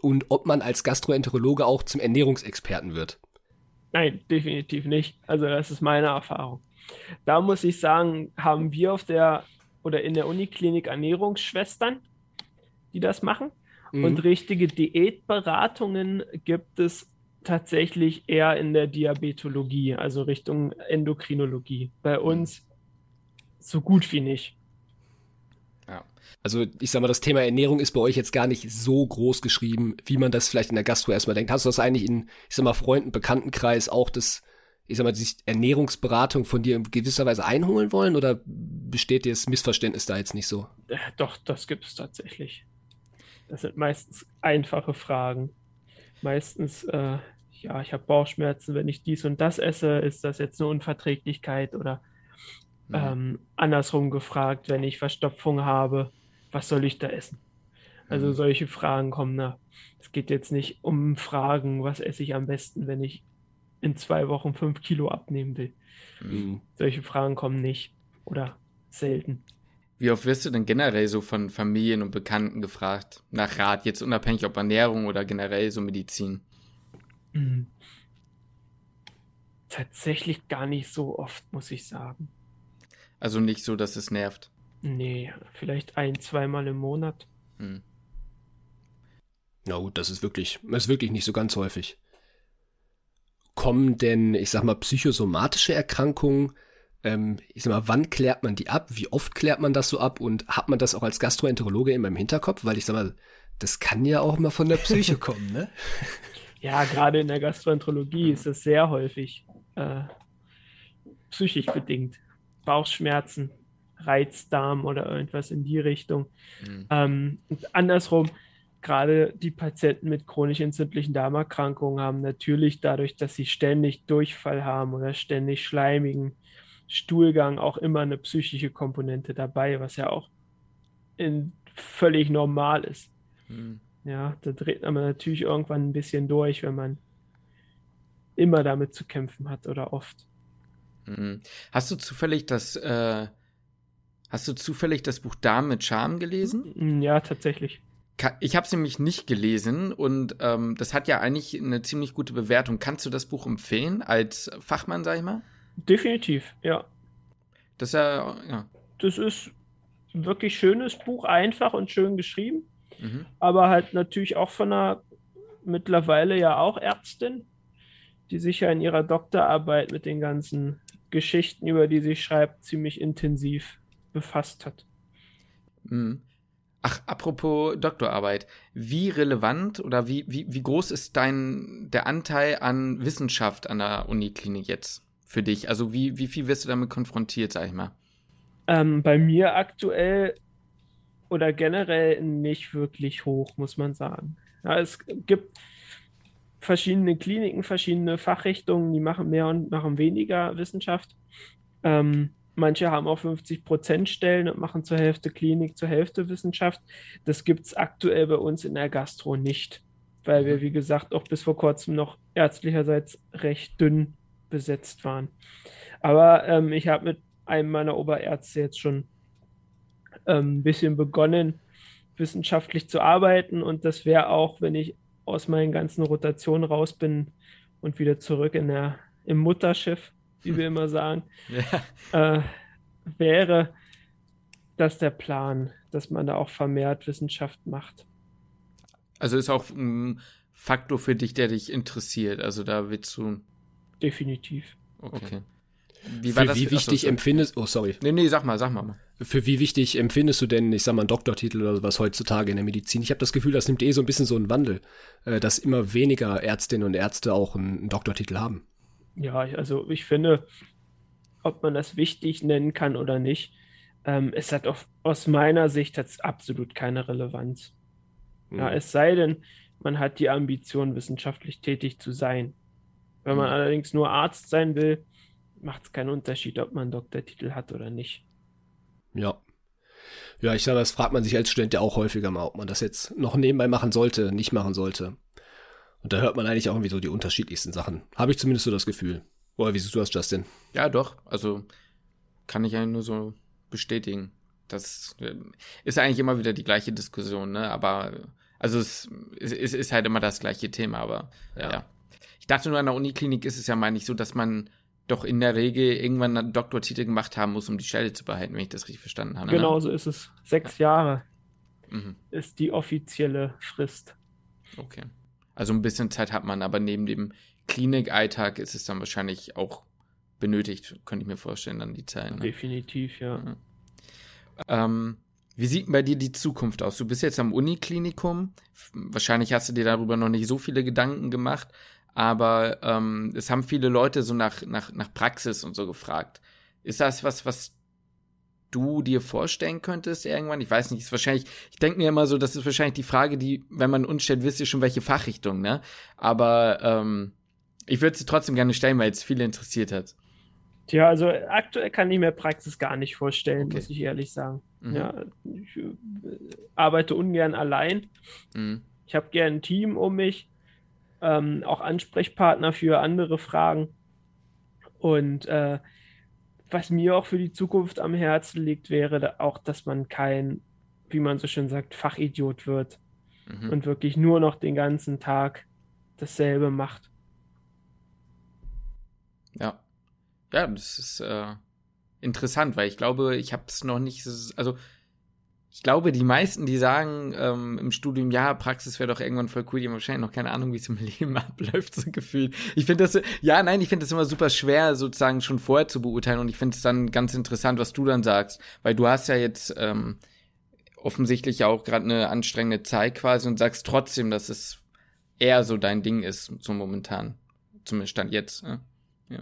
A: Und ob man als Gastroenterologe auch zum Ernährungsexperten wird.
C: Nein, definitiv nicht. Also das ist meine Erfahrung. Da muss ich sagen, haben wir auf der oder in der Uniklinik Ernährungsschwestern, die das machen. Mhm. Und richtige Diätberatungen gibt es tatsächlich eher in der Diabetologie, also Richtung Endokrinologie. Bei mhm. uns so gut wie nicht.
A: Ja. Also ich sag mal, das Thema Ernährung ist bei euch jetzt gar nicht so groß geschrieben, wie man das vielleicht in der Gastro erstmal denkt. Hast du das eigentlich in, ich sag mal, Freunden, Bekanntenkreis auch das, ich sag mal, die Ernährungsberatung von dir in gewisser Weise einholen wollen oder besteht dir das Missverständnis da jetzt nicht so?
C: Äh, doch, das gibt es tatsächlich. Das sind meistens einfache Fragen. Meistens, äh, ja, ich habe Bauchschmerzen, wenn ich dies und das esse, ist das jetzt eine Unverträglichkeit oder mhm. ähm, andersrum gefragt, wenn ich Verstopfung habe, was soll ich da essen? Also mhm. solche Fragen kommen da. Es geht jetzt nicht um Fragen, was esse ich am besten, wenn ich in zwei Wochen fünf Kilo abnehmen will. Mhm. Solche Fragen kommen nicht oder selten.
B: Wie oft wirst du denn generell so von Familien und Bekannten gefragt nach Rat, jetzt unabhängig ob Ernährung oder generell so Medizin? Mhm.
C: Tatsächlich gar nicht so oft, muss ich sagen.
B: Also nicht so, dass es nervt.
C: Nee, vielleicht ein, zweimal im Monat. Hm.
A: Na gut, das ist wirklich, das ist wirklich nicht so ganz häufig. Kommen denn, ich sag mal, psychosomatische Erkrankungen ähm, ich sag mal, wann klärt man die ab? Wie oft klärt man das so ab? Und hat man das auch als Gastroenterologe immer im Hinterkopf? Weil ich sag mal, das kann ja auch mal von der Psyche kommen, ne?
C: Ja, gerade in der Gastroenterologie ist das sehr häufig äh, psychisch bedingt. Bauchschmerzen, Reizdarm oder irgendwas in die Richtung. Mhm. Ähm, und andersrum, gerade die Patienten mit chronisch entzündlichen Darmerkrankungen haben natürlich dadurch, dass sie ständig Durchfall haben oder ständig schleimigen Stuhlgang auch immer eine psychische Komponente dabei, was ja auch in völlig normal ist. Hm. Ja, da dreht man natürlich irgendwann ein bisschen durch, wenn man immer damit zu kämpfen hat oder oft.
B: Hm. Hast du zufällig das, äh, hast du zufällig das Buch Damen mit Charme gelesen?
C: Hm, ja, tatsächlich.
B: Ich habe es nämlich nicht gelesen und ähm, das hat ja eigentlich eine ziemlich gute Bewertung. Kannst du das Buch empfehlen als Fachmann, sag ich mal?
C: Definitiv, ja.
B: Das ist ja, ja.
C: Das ist ein wirklich schönes Buch, einfach und schön geschrieben, mhm. aber halt natürlich auch von einer mittlerweile ja auch Ärztin, die sich ja in ihrer Doktorarbeit mit den ganzen Geschichten, über die sie schreibt, ziemlich intensiv befasst hat.
B: Mhm. Ach, apropos Doktorarbeit, wie relevant oder wie, wie, wie groß ist dein der Anteil an Wissenschaft an der Uniklinik jetzt für dich? Also wie, wie viel wirst du damit konfrontiert, sag ich mal?
C: Ähm, bei mir aktuell oder generell nicht wirklich hoch, muss man sagen. Ja, es gibt verschiedene Kliniken, verschiedene Fachrichtungen, die machen mehr und machen weniger Wissenschaft. Ähm, manche haben auch 50 Prozent Stellen und machen zur Hälfte Klinik, zur Hälfte Wissenschaft. Das gibt es aktuell bei uns in der Gastro nicht, weil wir, mhm. wie gesagt, auch bis vor kurzem noch ärztlicherseits recht dünn besetzt waren. Aber ähm, ich habe mit einem meiner Oberärzte jetzt schon ähm, ein bisschen begonnen, wissenschaftlich zu arbeiten. Und das wäre auch, wenn ich aus meinen ganzen Rotationen raus bin und wieder zurück in der, im Mutterschiff, wie wir immer sagen, ja. äh, wäre das der Plan, dass man da auch vermehrt Wissenschaft macht.
B: Also ist auch ein Faktor für dich, der dich interessiert. Also da willst du.
C: Definitiv.
A: Okay. okay. Wie, Für wie wichtig empfindest Oh, sorry.
B: Nee, nee, sag mal, sag mal.
A: Für wie wichtig empfindest du denn, ich sag mal, einen Doktortitel oder was heutzutage in der Medizin? Ich habe das Gefühl, das nimmt eh so ein bisschen so einen Wandel, äh, dass immer weniger Ärztinnen und Ärzte auch einen Doktortitel haben.
C: Ja, also ich finde, ob man das wichtig nennen kann oder nicht, ähm, es hat auf, aus meiner Sicht jetzt absolut keine Relevanz. Mhm. Ja, es sei denn, man hat die Ambition, wissenschaftlich tätig zu sein. Wenn man mhm. allerdings nur Arzt sein will, macht es keinen Unterschied, ob man einen Doktortitel hat oder nicht.
A: Ja. Ja, ich sage, das fragt man sich als Student ja auch häufiger mal, ob man das jetzt noch nebenbei machen sollte, nicht machen sollte. Und da hört man eigentlich auch irgendwie so die unterschiedlichsten Sachen. Habe ich zumindest so das Gefühl. Oder wie siehst du das, Justin?
B: Ja, doch. Also kann ich eigentlich nur so bestätigen. Das äh, ist eigentlich immer wieder die gleiche Diskussion, ne? Aber also es, es, es ist halt immer das gleiche Thema, aber ja. ja. Ich dachte nur an der Uniklinik ist es ja, meine ich, so, dass man doch in der Regel irgendwann einen Doktortitel gemacht haben muss, um die Stelle zu behalten, wenn ich das richtig verstanden habe.
C: Ne? Genau, ne? so ist es. Sechs Jahre mhm. ist die offizielle Frist.
B: Okay. Also ein bisschen Zeit hat man, aber neben dem Klinikalltag ist es dann wahrscheinlich auch benötigt, könnte ich mir vorstellen, dann die Zeit. Ne?
C: Definitiv, ja. Mhm.
B: Ähm, wie sieht bei dir die Zukunft aus? Du bist jetzt am Uniklinikum. Wahrscheinlich hast du dir darüber noch nicht so viele Gedanken gemacht, aber ähm, es haben viele Leute so nach, nach, nach Praxis und so gefragt. Ist das was, was du dir vorstellen könntest irgendwann? Ich weiß nicht, ist wahrscheinlich, ich denke mir immer so, das ist wahrscheinlich die Frage, die, wenn man uns stellt, wisst ihr schon welche Fachrichtung, ne? Aber ähm, ich würde sie trotzdem gerne stellen, weil es viele interessiert hat.
C: Tja, also aktuell kann ich mir Praxis gar nicht vorstellen, okay. muss ich ehrlich sagen. Mhm. Ja, ich äh, arbeite ungern allein. Mhm. Ich habe gern ein Team um mich ähm, auch Ansprechpartner für andere Fragen. Und äh, was mir auch für die Zukunft am Herzen liegt, wäre auch, dass man kein, wie man so schön sagt, Fachidiot wird mhm. und wirklich nur noch den ganzen Tag dasselbe macht.
B: Ja. Ja, das ist äh, interessant, weil ich glaube, ich habe es noch nicht, also ich glaube, die meisten, die sagen ähm, im Studium, ja, Praxis wäre doch irgendwann voll cool, die haben wahrscheinlich noch keine Ahnung, wie es im Leben abläuft, so gefühlt. Ich finde das, ja, nein, ich finde das immer super schwer, sozusagen schon vorher zu beurteilen und ich finde es dann ganz interessant, was du dann sagst, weil du hast ja jetzt ähm, offensichtlich auch gerade eine anstrengende Zeit quasi und sagst trotzdem, dass es eher so dein Ding ist, so momentan. Zumindest Stand jetzt. Ja. ja.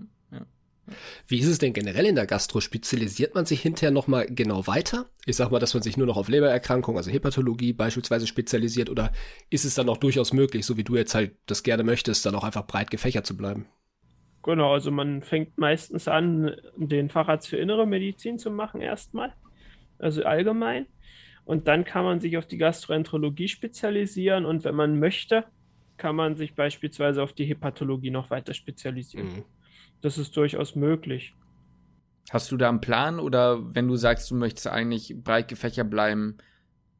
A: Wie ist es denn generell in der Gastro? Spezialisiert man sich hinterher nochmal genau weiter? Ich sag mal, dass man sich nur noch auf Lebererkrankungen, also Hepatologie beispielsweise spezialisiert oder ist es dann auch durchaus möglich, so wie du jetzt halt das gerne möchtest, dann auch einfach breit gefächert zu bleiben?
C: Genau, also man fängt meistens an, den Facharzt für innere Medizin zu machen erstmal, also allgemein. Und dann kann man sich auf die Gastroenterologie spezialisieren und wenn man möchte, kann man sich beispielsweise auf die Hepatologie noch weiter spezialisieren. Mhm. Das ist durchaus möglich.
B: Hast du da einen Plan oder wenn du sagst, du möchtest eigentlich breit gefächert bleiben,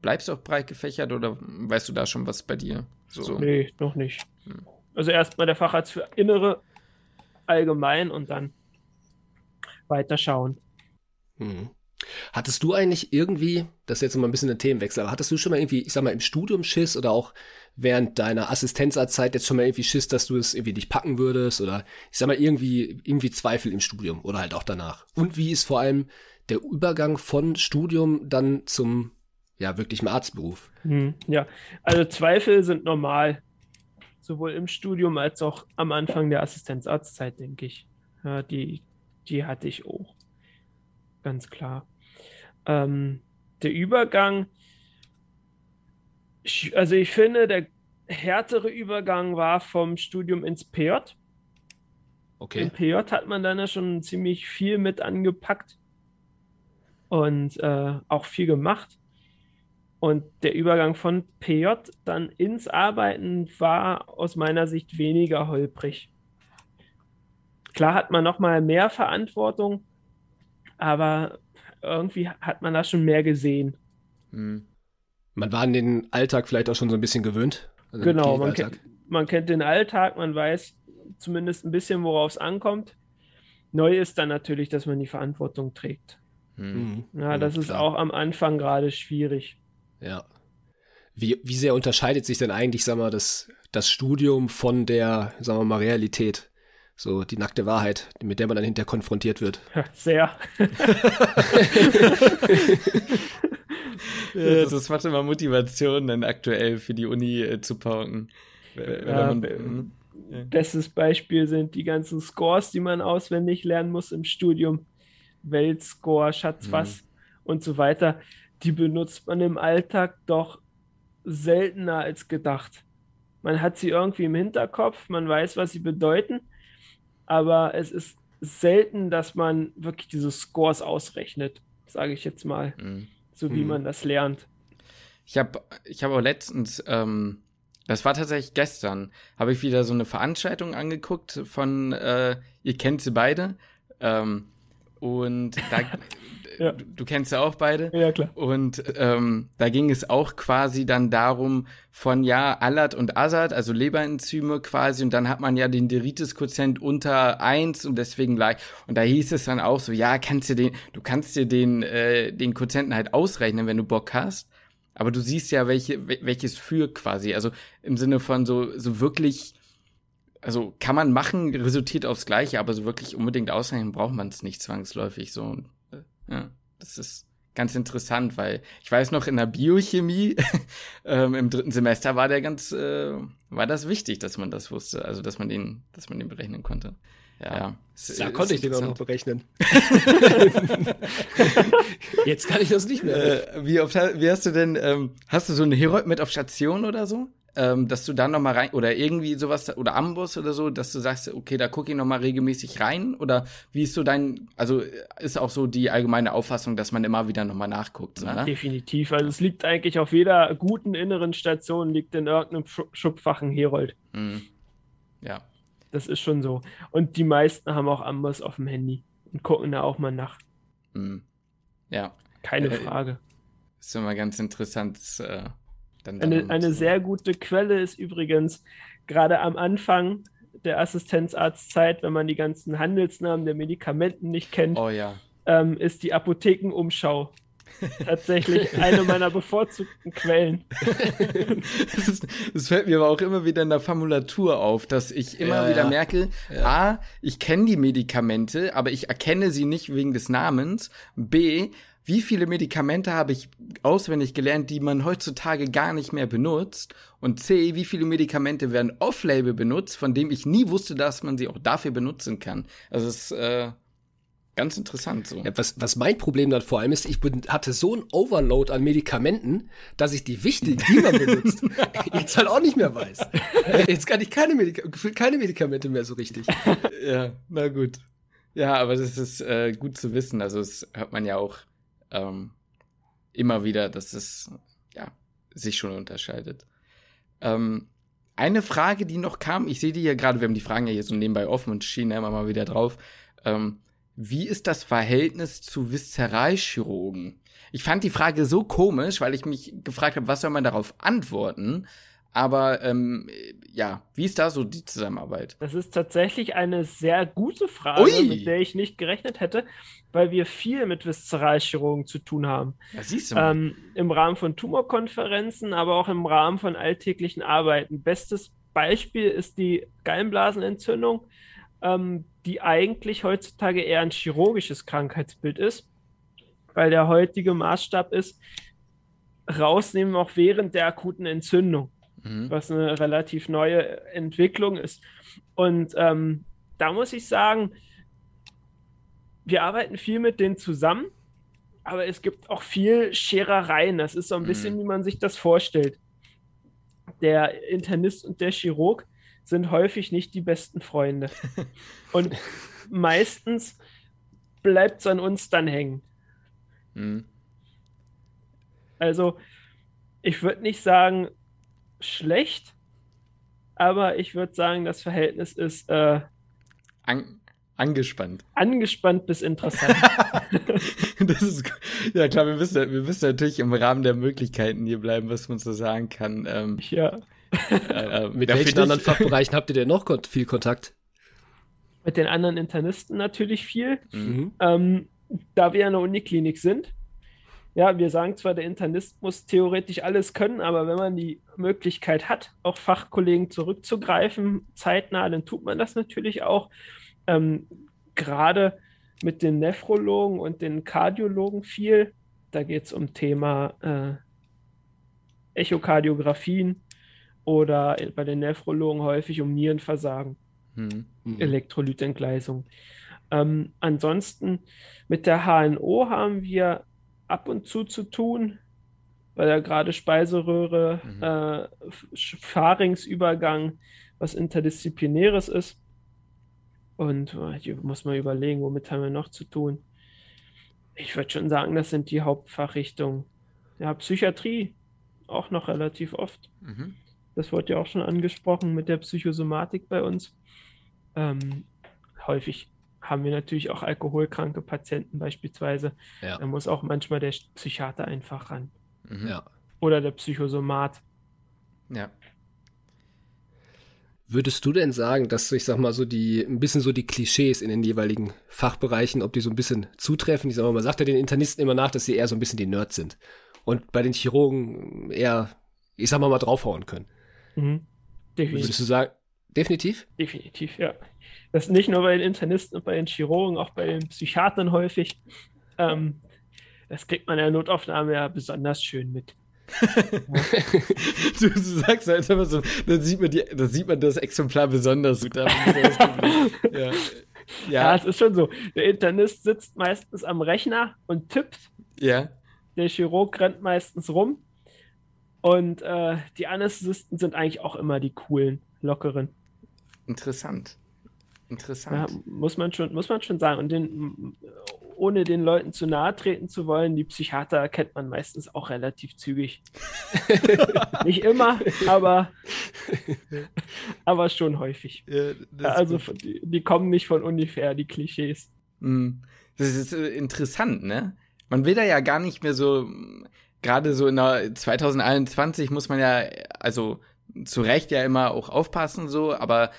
B: bleibst du auch breit gefächert oder weißt du da schon was bei dir?
C: So. Nee, noch nicht. Hm. Also erstmal der Facharzt für Innere allgemein und dann weiter schauen.
A: Mhm. Hattest du eigentlich irgendwie, das ist jetzt mal ein bisschen ein Themenwechsel, aber hattest du schon mal irgendwie, ich sag mal, im Studium Schiss oder auch während deiner Assistenzarztzeit jetzt schon mal irgendwie Schiss, dass du es irgendwie nicht packen würdest oder ich sag mal irgendwie, irgendwie Zweifel im Studium oder halt auch danach? Und wie ist vor allem der Übergang von Studium dann zum, ja, wirklichen Arztberuf?
C: Hm, ja, also Zweifel sind normal. Sowohl im Studium als auch am Anfang der Assistenzarztzeit, denke ich. Ja, die, die hatte ich auch. Ganz klar. Ähm, der Übergang, also ich finde, der härtere Übergang war vom Studium ins PJ. Okay. Im PJ hat man dann ja schon ziemlich viel mit angepackt und äh, auch viel gemacht. Und der Übergang von PJ dann ins Arbeiten war aus meiner Sicht weniger holprig. Klar hat man noch mal mehr Verantwortung, aber irgendwie hat man da schon mehr gesehen.
A: Hm. Man war an den Alltag vielleicht auch schon so ein bisschen gewöhnt.
C: Also genau, man kennt, man kennt den Alltag, man weiß zumindest ein bisschen, worauf es ankommt. Neu ist dann natürlich, dass man die Verantwortung trägt. Hm. Ja, das hm, ist auch am Anfang gerade schwierig.
A: Ja. Wie, wie sehr unterscheidet sich denn eigentlich, sag mal, das, das Studium von der, sagen wir mal, Realität? So die nackte Wahrheit, mit der man dann hinterher konfrontiert wird.
C: Sehr.
B: ja, das macht immer Motivation, dann aktuell für die Uni äh, zu pauken. Ja, man,
C: hm, ja. Bestes Beispiel sind die ganzen Scores, die man auswendig lernen muss im Studium. Weltscore, Schatz mhm. was und so weiter. Die benutzt man im Alltag doch seltener als gedacht. Man hat sie irgendwie im Hinterkopf, man weiß, was sie bedeuten, aber es ist selten, dass man wirklich diese Scores ausrechnet, sage ich jetzt mal, mhm. so wie mhm. man das lernt.
B: Ich habe ich hab auch letztens, ähm, das war tatsächlich gestern, habe ich wieder so eine Veranstaltung angeguckt von, äh, ihr kennt sie beide, ähm, und da, ja. du, du, kennst ja auch beide.
C: Ja, klar.
B: Und ähm, da ging es auch quasi dann darum, von ja, Alat und Azad, also Leberenzyme quasi, und dann hat man ja den Deritis-Quotient unter eins und deswegen leicht. Und da hieß es dann auch so, ja, kannst du den, du kannst dir den, äh, den Quotienten halt ausrechnen, wenn du Bock hast. Aber du siehst ja, welche, welches für quasi. Also im Sinne von so, so wirklich also kann man machen, resultiert aufs Gleiche, aber so wirklich unbedingt ausrechnen braucht man es nicht zwangsläufig so. Ja, das ist ganz interessant, weil ich weiß noch in der Biochemie ähm, im dritten Semester war der ganz, äh, war das wichtig, dass man das wusste, also dass man den, dass man den berechnen konnte. Ja, ja.
A: da konnte ich den auch noch berechnen. Jetzt kann ich das nicht mehr.
B: Äh, wie oft, wie hast du denn, ähm, hast du so einen Herold mit auf Station oder so? Ähm, dass du dann noch mal rein oder irgendwie sowas oder Ambus oder so, dass du sagst, okay, da gucke ich noch mal regelmäßig rein oder wie ist so dein, also ist auch so die allgemeine Auffassung, dass man immer wieder noch mal nachguckt,
C: ja, Definitiv, also es liegt eigentlich auf jeder guten inneren Station liegt in irgendeinem Schubfach ein Herold. Mhm.
B: Ja.
C: Das ist schon so. Und die meisten haben auch Ambus auf dem Handy und gucken da auch mal nach.
B: Mhm. Ja.
C: Keine äh, Frage.
B: Ist immer ganz interessant. Äh
C: dann, dann eine, eine sehr gute Quelle ist übrigens gerade am Anfang der Assistenzarztzeit, wenn man die ganzen Handelsnamen der Medikamenten nicht kennt,
B: oh, ja.
C: ähm, ist die Apothekenumschau tatsächlich eine meiner bevorzugten Quellen.
B: das, fällt mir aber auch immer wieder in der Formulatur auf, dass ich immer ja, wieder ja. merke, ja. a, ich kenne die Medikamente, aber ich erkenne sie nicht wegen des Namens. B, wie viele Medikamente habe ich auswendig gelernt, die man heutzutage gar nicht mehr benutzt? Und C, wie viele Medikamente werden off-label benutzt, von dem ich nie wusste, dass man sie auch dafür benutzen kann? Also es ist äh, ganz interessant so.
A: Ja, was, was mein Problem dann vor allem ist, ich bin, hatte so ein Overload an Medikamenten, dass ich die wichtigen, die man benutzt, jetzt halt auch nicht mehr weiß. Jetzt kann ich keine, Medika gefühlt keine Medikamente mehr so richtig.
B: ja, na gut. Ja, aber das ist äh, gut zu wissen. Also das hört man ja auch ähm, immer wieder, dass es ja sich schon unterscheidet. Ähm, eine Frage, die noch kam, ich sehe die ja gerade, wir haben die Fragen ja hier so nebenbei offen und schienen immer mal wieder drauf. Ähm, wie ist das Verhältnis zu Viszeralchirurgen? Ich fand die Frage so komisch, weil ich mich gefragt habe, was soll man darauf antworten? Aber ähm, ja, wie ist da so die Zusammenarbeit?
C: Das ist tatsächlich eine sehr gute Frage, Ui. mit der ich nicht gerechnet hätte, weil wir viel mit Viszeralchirurgen zu tun haben.
B: Ja, siehst du.
C: Ähm, Im Rahmen von Tumorkonferenzen, aber auch im Rahmen von alltäglichen Arbeiten. Bestes Beispiel ist die Gallenblasenentzündung, ähm, die eigentlich heutzutage eher ein chirurgisches Krankheitsbild ist, weil der heutige Maßstab ist, rausnehmen auch während der akuten Entzündung mhm. was eine relativ neue Entwicklung ist. Und ähm, da muss ich sagen, wir arbeiten viel mit denen zusammen, aber es gibt auch viel Scherereien. Das ist so ein bisschen, mhm. wie man sich das vorstellt. Der Internist und der Chirurg sind häufig nicht die besten Freunde. und meistens bleibt es an uns dann hängen. Mhm. Also, ich würde nicht sagen, schlecht, aber ich würde sagen, das Verhältnis ist äh,
B: An angespannt.
C: Angespannt bis interessant.
B: das ist ja klar, wir müssen, wir müssen natürlich im Rahmen der Möglichkeiten hier bleiben, was man so sagen kann. Ähm,
C: ja.
A: Äh, äh, Mit welchen anderen Fachbereichen habt ihr denn noch viel Kontakt?
C: Mit den anderen Internisten natürlich viel. Mhm. Ähm, da wir in der Uniklinik sind, ja, wir sagen zwar, der Internist muss theoretisch alles können, aber wenn man die Möglichkeit hat, auch Fachkollegen zurückzugreifen, zeitnah, dann tut man das natürlich auch. Ähm, Gerade mit den Nephrologen und den Kardiologen viel. Da geht es um Thema äh, Echokardiografien oder bei den Nephrologen häufig um Nierenversagen, hm. Mhm. Elektrolytentgleisung. Ähm, ansonsten mit der HNO haben wir ab und zu zu tun, weil ja gerade Speiseröhre, mhm. äh, Pharynxübergang was Interdisziplinäres ist. Und äh, hier muss man überlegen, womit haben wir noch zu tun. Ich würde schon sagen, das sind die Hauptfachrichtungen. Ja, Psychiatrie auch noch relativ oft. Mhm. Das wurde ja auch schon angesprochen mit der Psychosomatik bei uns. Ähm, häufig haben wir natürlich auch alkoholkranke Patienten beispielsweise. Ja. Da muss auch manchmal der Psychiater einfach ran.
A: Mhm. Ja.
C: Oder der Psychosomat.
B: Ja.
A: Würdest du denn sagen, dass ich sag mal so die, ein bisschen so die Klischees in den jeweiligen Fachbereichen, ob die so ein bisschen zutreffen? Ich sag mal, man sagt ja den Internisten immer nach, dass sie eher so ein bisschen die Nerds sind. Und bei den Chirurgen eher, ich sag mal, mal draufhauen können. Mhm. Definitiv. Würdest du sagen, definitiv?
C: Definitiv, ja. Das nicht nur bei den Internisten und bei den Chirurgen, auch bei den Psychiatern häufig. Ähm, das kriegt man in der Notaufnahme ja besonders schön mit.
B: Du, du, sagst halt immer so, dann sieht man, die, dann sieht man das Exemplar besonders gut. ja.
C: ja. ja, es ist schon so. Der Internist sitzt meistens am Rechner und tippt.
B: Ja.
C: Der Chirurg rennt meistens rum. Und äh, die Anästhesisten sind eigentlich auch immer die coolen, lockeren.
B: Interessant. Interessant.
C: Ja, muss, man schon, muss man schon sagen. Und den, ohne den Leuten zu nahe treten zu wollen, die Psychiater kennt man meistens auch relativ zügig. Nicht immer, aber, aber schon häufig. Ja, also die, die, kommen nicht von ungefähr, die Klischees.
B: Hm. Das ist äh, interessant, ne? Man will da ja gar nicht mehr so, gerade so in der 2021 muss man ja, also zu Recht ja immer auch aufpassen, so, aber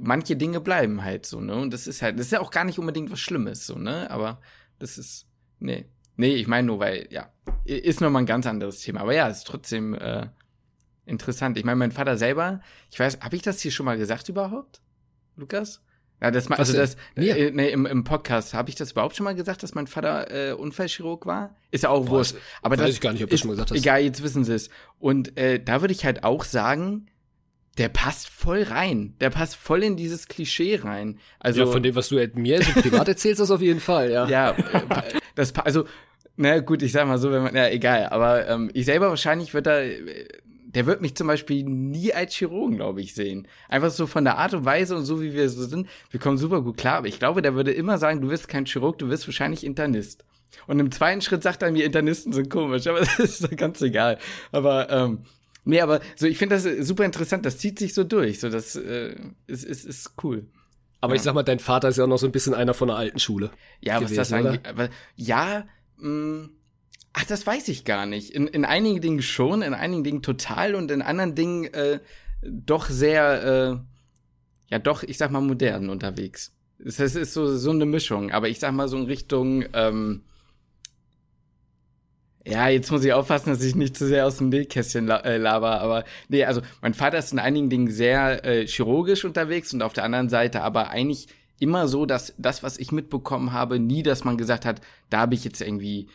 B: manche Dinge bleiben halt so, ne? Und das ist halt, das ist ja auch gar nicht unbedingt was Schlimmes, so, ne? Aber das ist, nee. Nee, ich meine nur, weil, ja, ist nochmal ein ganz anderes Thema. Aber ja, ist trotzdem äh, interessant. Ich meine, mein Vater selber, ich weiß, habe ich das hier schon mal gesagt überhaupt, Lukas? Ja, das mal, also das, äh, nee, im, im Podcast, habe ich das überhaupt schon mal gesagt, dass mein Vater äh, Unfallchirurg war? Ist ja auch wurscht. Aber weiß
A: das ich gar nicht, ob du schon mal gesagt hast.
B: Egal, jetzt wissen sie es. Und äh, da würde ich halt auch sagen, der passt voll rein. Der passt voll in dieses Klischee rein. Also
A: ja, von dem, was du mir so privat erzählst, das auf jeden Fall, ja.
B: Ja, äh, das also na gut, ich sag mal so, wenn man ja egal, aber ähm, ich selber wahrscheinlich wird da der wird mich zum Beispiel nie als Chirurgen, glaube ich, sehen. Einfach so von der Art und Weise und so, wie wir so sind, wir kommen super gut klar. Aber ich glaube, der würde immer sagen, du wirst kein Chirurg, du wirst wahrscheinlich Internist. Und im zweiten Schritt sagt er mir, Internisten sind komisch, aber das ist ganz egal. Aber ähm, nee, aber so ich finde das super interessant. Das zieht sich so durch. So das äh, ist, ist, ist cool.
A: Aber ja. ich sag mal, dein Vater ist ja auch noch so ein bisschen einer von der alten Schule.
B: Ja, gewesen, was das angeht. Aber ja, mh, mm, ach, das weiß ich gar nicht. In, in einigen Dingen schon, in einigen Dingen total und in anderen Dingen äh, doch sehr, äh, ja, doch, ich sag mal, modern unterwegs. Es ist so, so eine Mischung, aber ich sag mal so in Richtung, ähm, ja, jetzt muss ich aufpassen, dass ich nicht zu sehr aus dem Nähkästchen äh, laber, aber nee, also mein Vater ist in einigen Dingen sehr äh, chirurgisch unterwegs und auf der anderen Seite aber eigentlich immer so, dass das, was ich mitbekommen habe, nie, dass man gesagt hat, da habe ich jetzt irgendwie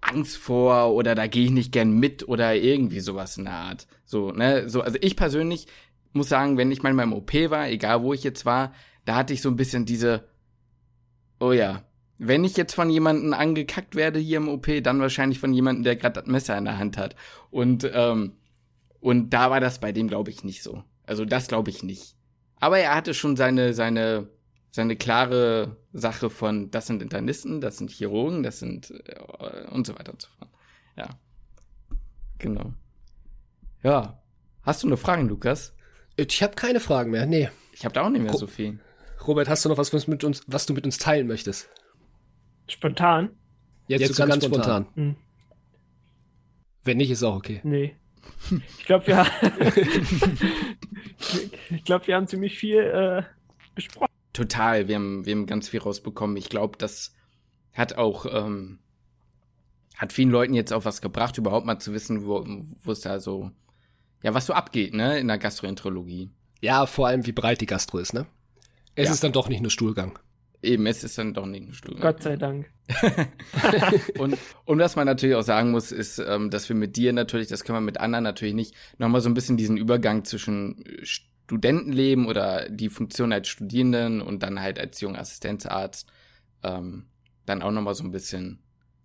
B: Angst vor oder da gehe ich nicht gern mit oder irgendwie sowas in der Art. So, ne, so, also ich persönlich muss sagen, wenn ich mal im OP war, egal wo ich jetzt war, da hatte ich so ein bisschen diese, oh ja, wenn ich jetzt von jemandem angekackt werde hier im OP, dann wahrscheinlich von jemandem, der gerade das Messer in der Hand hat. Und, ähm, und da war das bei dem, glaube ich, nicht so. Also das glaube ich nicht. Aber er hatte schon seine, seine, seine klare Sache von, das sind Internisten, das sind Chirurgen, das sind äh, und so weiter und so fort. Ja. Genau. Ja. Hast du noch Fragen, Lukas?
A: Ich habe keine Fragen mehr, nee.
B: Ich habe da auch nicht mehr so viel.
A: Robert, hast du noch was, was, mit uns, was du mit uns teilen möchtest?
C: Spontan?
A: Jetzt, Jetzt so ganz, ganz spontan. spontan. Hm. Wenn nicht, ist auch okay.
C: Nee. Ich glaube, wir, ich glaub, wir haben ziemlich viel äh, besprochen.
B: Total, wir haben, wir haben ganz viel rausbekommen. Ich glaube, das hat auch ähm, hat vielen Leuten jetzt auch was gebracht, überhaupt mal zu wissen, wo wo es da so, ja, was so abgeht, ne, in der Gastroenterologie.
A: Ja, vor allem, wie breit die Gastro ist, ne? Es ja. ist dann doch nicht nur Stuhlgang.
B: Eben, es ist dann doch nicht ein Stuhl.
C: Gott sei Dank.
B: und, und was man natürlich auch sagen muss, ist, ähm, dass wir mit dir natürlich, das können wir mit anderen natürlich nicht, nochmal so ein bisschen diesen Übergang zwischen Studentenleben oder die Funktion als Studierenden und dann halt als junger Assistenzarzt ähm, dann auch nochmal so ein bisschen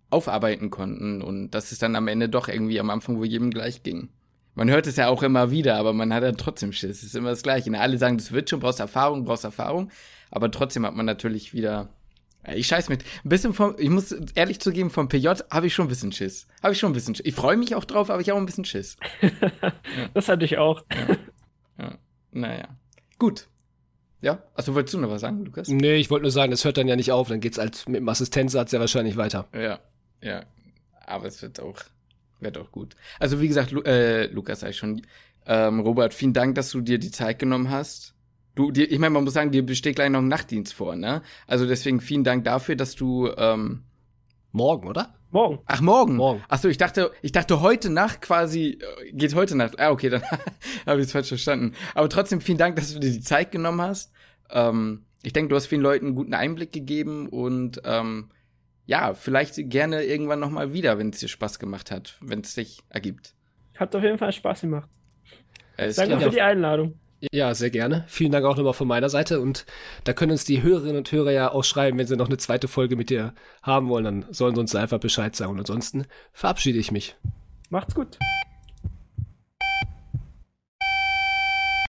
B: aufarbeiten konnten. Und das ist dann am Ende doch irgendwie am Anfang, wo jedem gleich ging. Man hört es ja auch immer wieder, aber man hat ja trotzdem Schiss. Es ist immer das Gleiche. Alle sagen, das wird schon, brauchst Erfahrung, brauchst Erfahrung aber trotzdem hat man natürlich wieder ich scheiß mit. Ein bisschen vom, ich muss ehrlich zugeben, vom PJ habe ich schon ein bisschen Schiss. Habe ich schon ein bisschen Schiss. Ich freue mich auch drauf, aber ich habe auch ein bisschen Schiss.
C: ja. Das hatte ich auch.
B: Ja. ja. Naja. Gut. Ja, also wolltest du noch was sagen, Lukas?
A: Nee, ich wollte nur sagen, es hört dann ja nicht auf, dann geht's als mit dem Assistenzsatz ja wahrscheinlich weiter.
B: Ja, ja. Aber es wird auch, wird auch gut. Also wie gesagt, Lu äh, Lukas sag ich schon, ähm, Robert, vielen Dank, dass du dir die Zeit genommen hast. Du, dir, ich meine, man muss sagen, dir besteht gleich noch ein Nachtdienst vor, ne? Also deswegen vielen Dank dafür, dass du ähm,
A: morgen, oder?
C: Morgen.
B: Ach, morgen. Morgen. Ach so, ich dachte, ich dachte heute Nacht quasi äh, geht heute Nacht. Ah, okay, dann habe ich es falsch verstanden. Aber trotzdem vielen Dank, dass du dir die Zeit genommen hast. Ähm, ich denke, du hast vielen Leuten einen guten Einblick gegeben und ähm, ja, vielleicht gerne irgendwann noch mal wieder, wenn es dir Spaß gemacht hat, wenn es sich ergibt.
C: Hat auf jeden Fall Spaß gemacht. Danke für die Einladung.
A: Ja, sehr gerne. Vielen Dank auch nochmal von meiner Seite. Und da können uns die Hörerinnen und Hörer ja auch schreiben, wenn sie noch eine zweite Folge mit dir haben wollen, dann sollen sie uns einfach Bescheid sagen. Und ansonsten verabschiede ich mich.
C: Macht's gut.